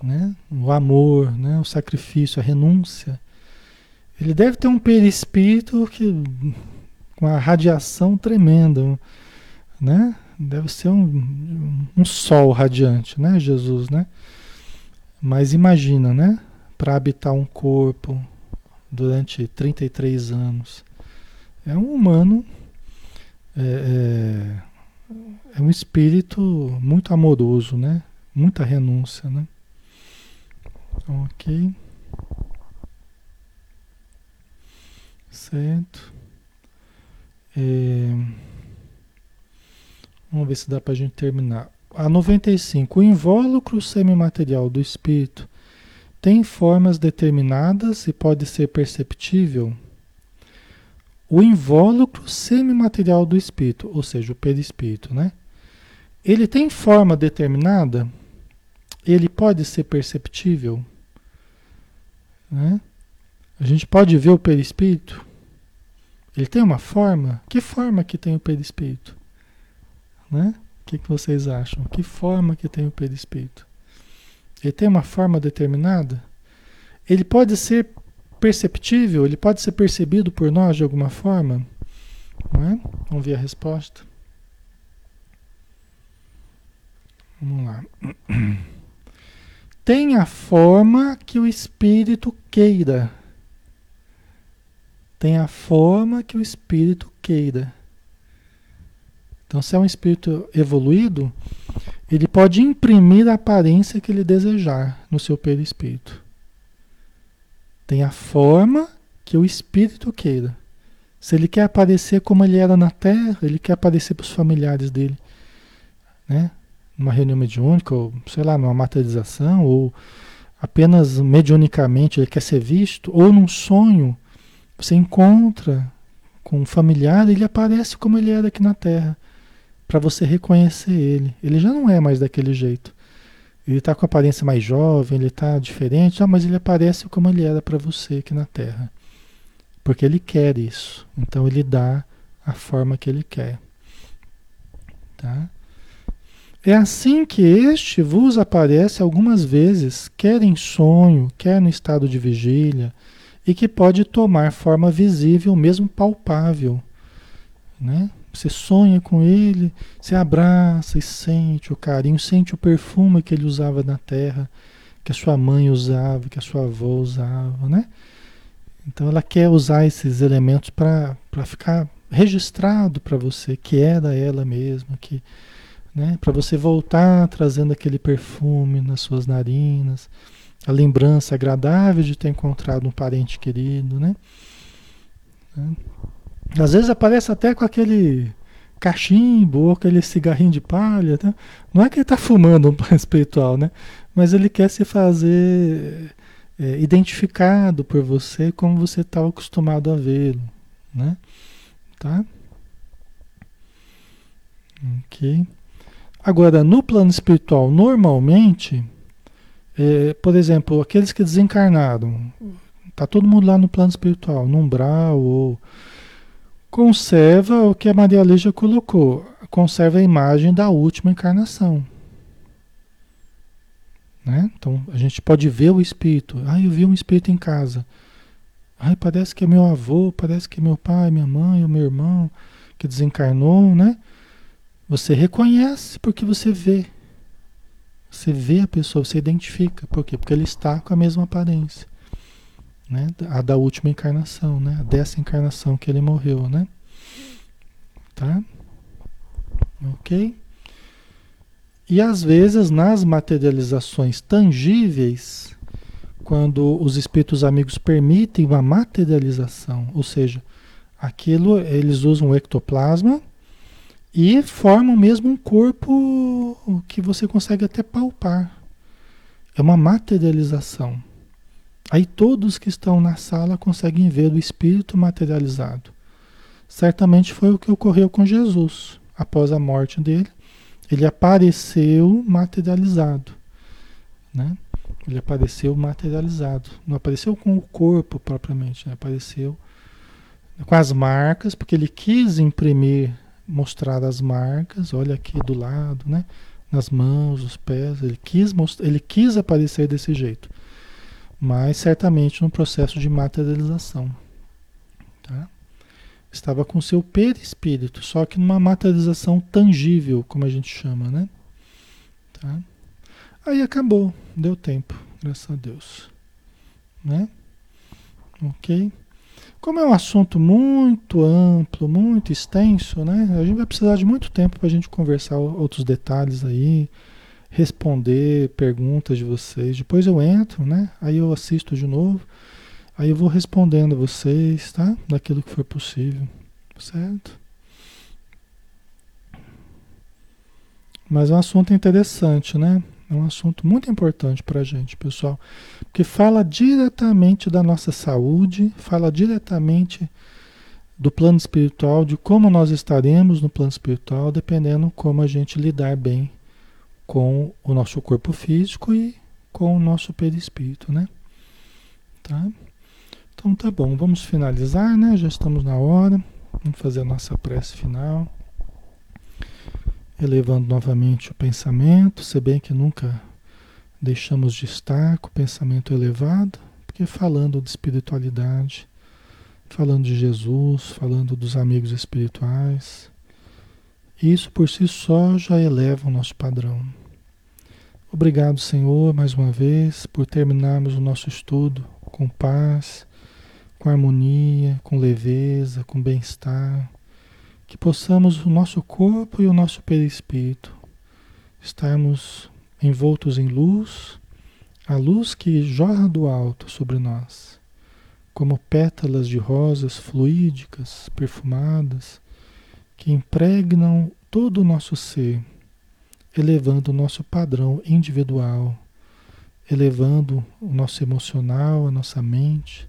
né? O amor, né? o sacrifício, a renúncia. Ele deve ter um perispírito que, com a radiação tremenda, né? Deve ser um, um sol radiante, né, Jesus, né? Mas imagina, né? Para habitar um corpo durante 33 anos. É um humano é, é, é um espírito muito amoroso, né? Muita renúncia, né? Ok. Certo. É... Vamos ver se dá para a gente terminar. A 95. O invólucro semimaterial do espírito tem formas determinadas e pode ser perceptível o invólucro semimaterial do espírito, ou seja, o perispírito, né? Ele tem forma determinada, ele pode ser perceptível, né? A gente pode ver o perispírito? Ele tem uma forma? Que forma que tem o perispírito? Né? O que, que vocês acham? Que forma que tem o perispírito? Ele tem uma forma determinada? Ele pode ser perceptível, ele pode ser percebido por nós de alguma forma? Não é? Vamos ver a resposta. Vamos lá. Tem a forma que o espírito queira. Tem a forma que o espírito queira. Então, se é um espírito evoluído, ele pode imprimir a aparência que ele desejar no seu perispírito. Tem a forma que o espírito queira. Se ele quer aparecer como ele era na Terra, ele quer aparecer para os familiares dele, né? Numa reunião mediúnica, ou sei lá, numa materialização, ou apenas mediunicamente ele quer ser visto, ou num sonho, você encontra com um familiar, ele aparece como ele era aqui na Terra, para você reconhecer ele. Ele já não é mais daquele jeito. Ele está com aparência mais jovem, ele está diferente, ah, mas ele aparece como ele era para você aqui na Terra. Porque ele quer isso. Então ele dá a forma que ele quer. Tá? É assim que este vos aparece algumas vezes, quer em sonho, quer no estado de vigília, e que pode tomar forma visível, mesmo palpável. Né? Você sonha com ele, você abraça e sente o carinho, sente o perfume que ele usava na terra, que a sua mãe usava, que a sua avó usava, né? Então ela quer usar esses elementos para ficar registrado para você que era ela mesma, que, né? Para você voltar trazendo aquele perfume nas suas narinas, a lembrança agradável de ter encontrado um parente querido, né? Às vezes aparece até com aquele cachimbo ou aquele cigarrinho de palha, tá? Não é que ele está fumando um plano espiritual, né? Mas ele quer se fazer é, identificado por você como você estava acostumado a vê-lo, né? Tá? Ok. Agora, no plano espiritual, normalmente, é, por exemplo, aqueles que desencarnaram, tá todo mundo lá no plano espiritual, no umbral, ou conserva o que a Maria Lígia colocou, conserva a imagem da última encarnação. Né? Então a gente pode ver o espírito. Ah, eu vi um espírito em casa. Ai, parece que é meu avô, parece que é meu pai, minha mãe, o meu irmão que desencarnou, né? Você reconhece porque você vê. Você vê a pessoa, você identifica. Por quê? Porque ele está com a mesma aparência. Né? A da última encarnação, né? A dessa encarnação que ele morreu, né? Tá? Ok? E às vezes nas materializações tangíveis, quando os espíritos amigos permitem uma materialização, ou seja, aquilo eles usam o ectoplasma e formam mesmo um corpo que você consegue até palpar. É uma materialização. Aí todos que estão na sala conseguem ver o espírito materializado. Certamente foi o que ocorreu com Jesus após a morte dele ele apareceu materializado, né? Ele apareceu materializado, não apareceu com o corpo propriamente, né? apareceu com as marcas, porque ele quis imprimir, mostrar as marcas, olha aqui do lado, né? Nas mãos, os pés, ele quis ele quis aparecer desse jeito, mas certamente no processo de materialização, tá? estava com seu perispírito, só que numa materialização tangível, como a gente chama, né? Tá? Aí acabou, deu tempo, graças a Deus. Né? Ok? Como é um assunto muito amplo, muito extenso, né? A gente vai precisar de muito tempo para a gente conversar outros detalhes aí, responder perguntas de vocês. Depois eu entro, né? Aí eu assisto de novo Aí eu vou respondendo a vocês, tá? Daquilo que for possível, certo? Mas é um assunto interessante, né? É um assunto muito importante para a gente, pessoal, porque fala diretamente da nossa saúde, fala diretamente do plano espiritual, de como nós estaremos no plano espiritual, dependendo como a gente lidar bem com o nosso corpo físico e com o nosso perispírito, né? Tá? Então tá bom, vamos finalizar, né? Já estamos na hora. Vamos fazer a nossa prece final. Elevando novamente o pensamento, se bem que nunca deixamos de estar com o pensamento elevado, porque falando de espiritualidade, falando de Jesus, falando dos amigos espirituais, isso por si só já eleva o nosso padrão. Obrigado, Senhor, mais uma vez, por terminarmos o nosso estudo com paz com harmonia, com leveza, com bem-estar, que possamos o nosso corpo e o nosso perispírito estarmos envoltos em luz, a luz que jorra do alto sobre nós, como pétalas de rosas fluídicas, perfumadas, que impregnam todo o nosso ser, elevando o nosso padrão individual, elevando o nosso emocional, a nossa mente,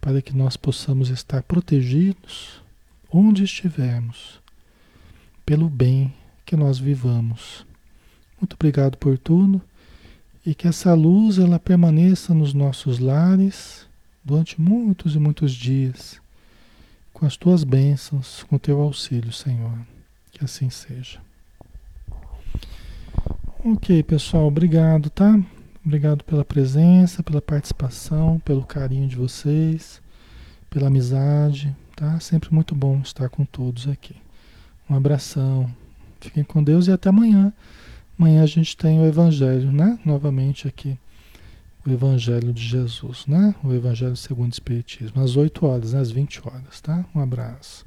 para que nós possamos estar protegidos onde estivermos, pelo bem que nós vivamos. Muito obrigado por tudo e que essa luz ela permaneça nos nossos lares durante muitos e muitos dias, com as tuas bênçãos, com o teu auxílio, Senhor. Que assim seja. Ok, pessoal, obrigado, tá? Obrigado pela presença, pela participação, pelo carinho de vocês, pela amizade, tá? Sempre muito bom estar com todos aqui. Um abração. Fiquem com Deus e até amanhã. Amanhã a gente tem o Evangelho, né? Novamente aqui. O Evangelho de Jesus, né? O Evangelho segundo o Espiritismo. Às 8 horas, né? às 20 horas, tá? Um abraço.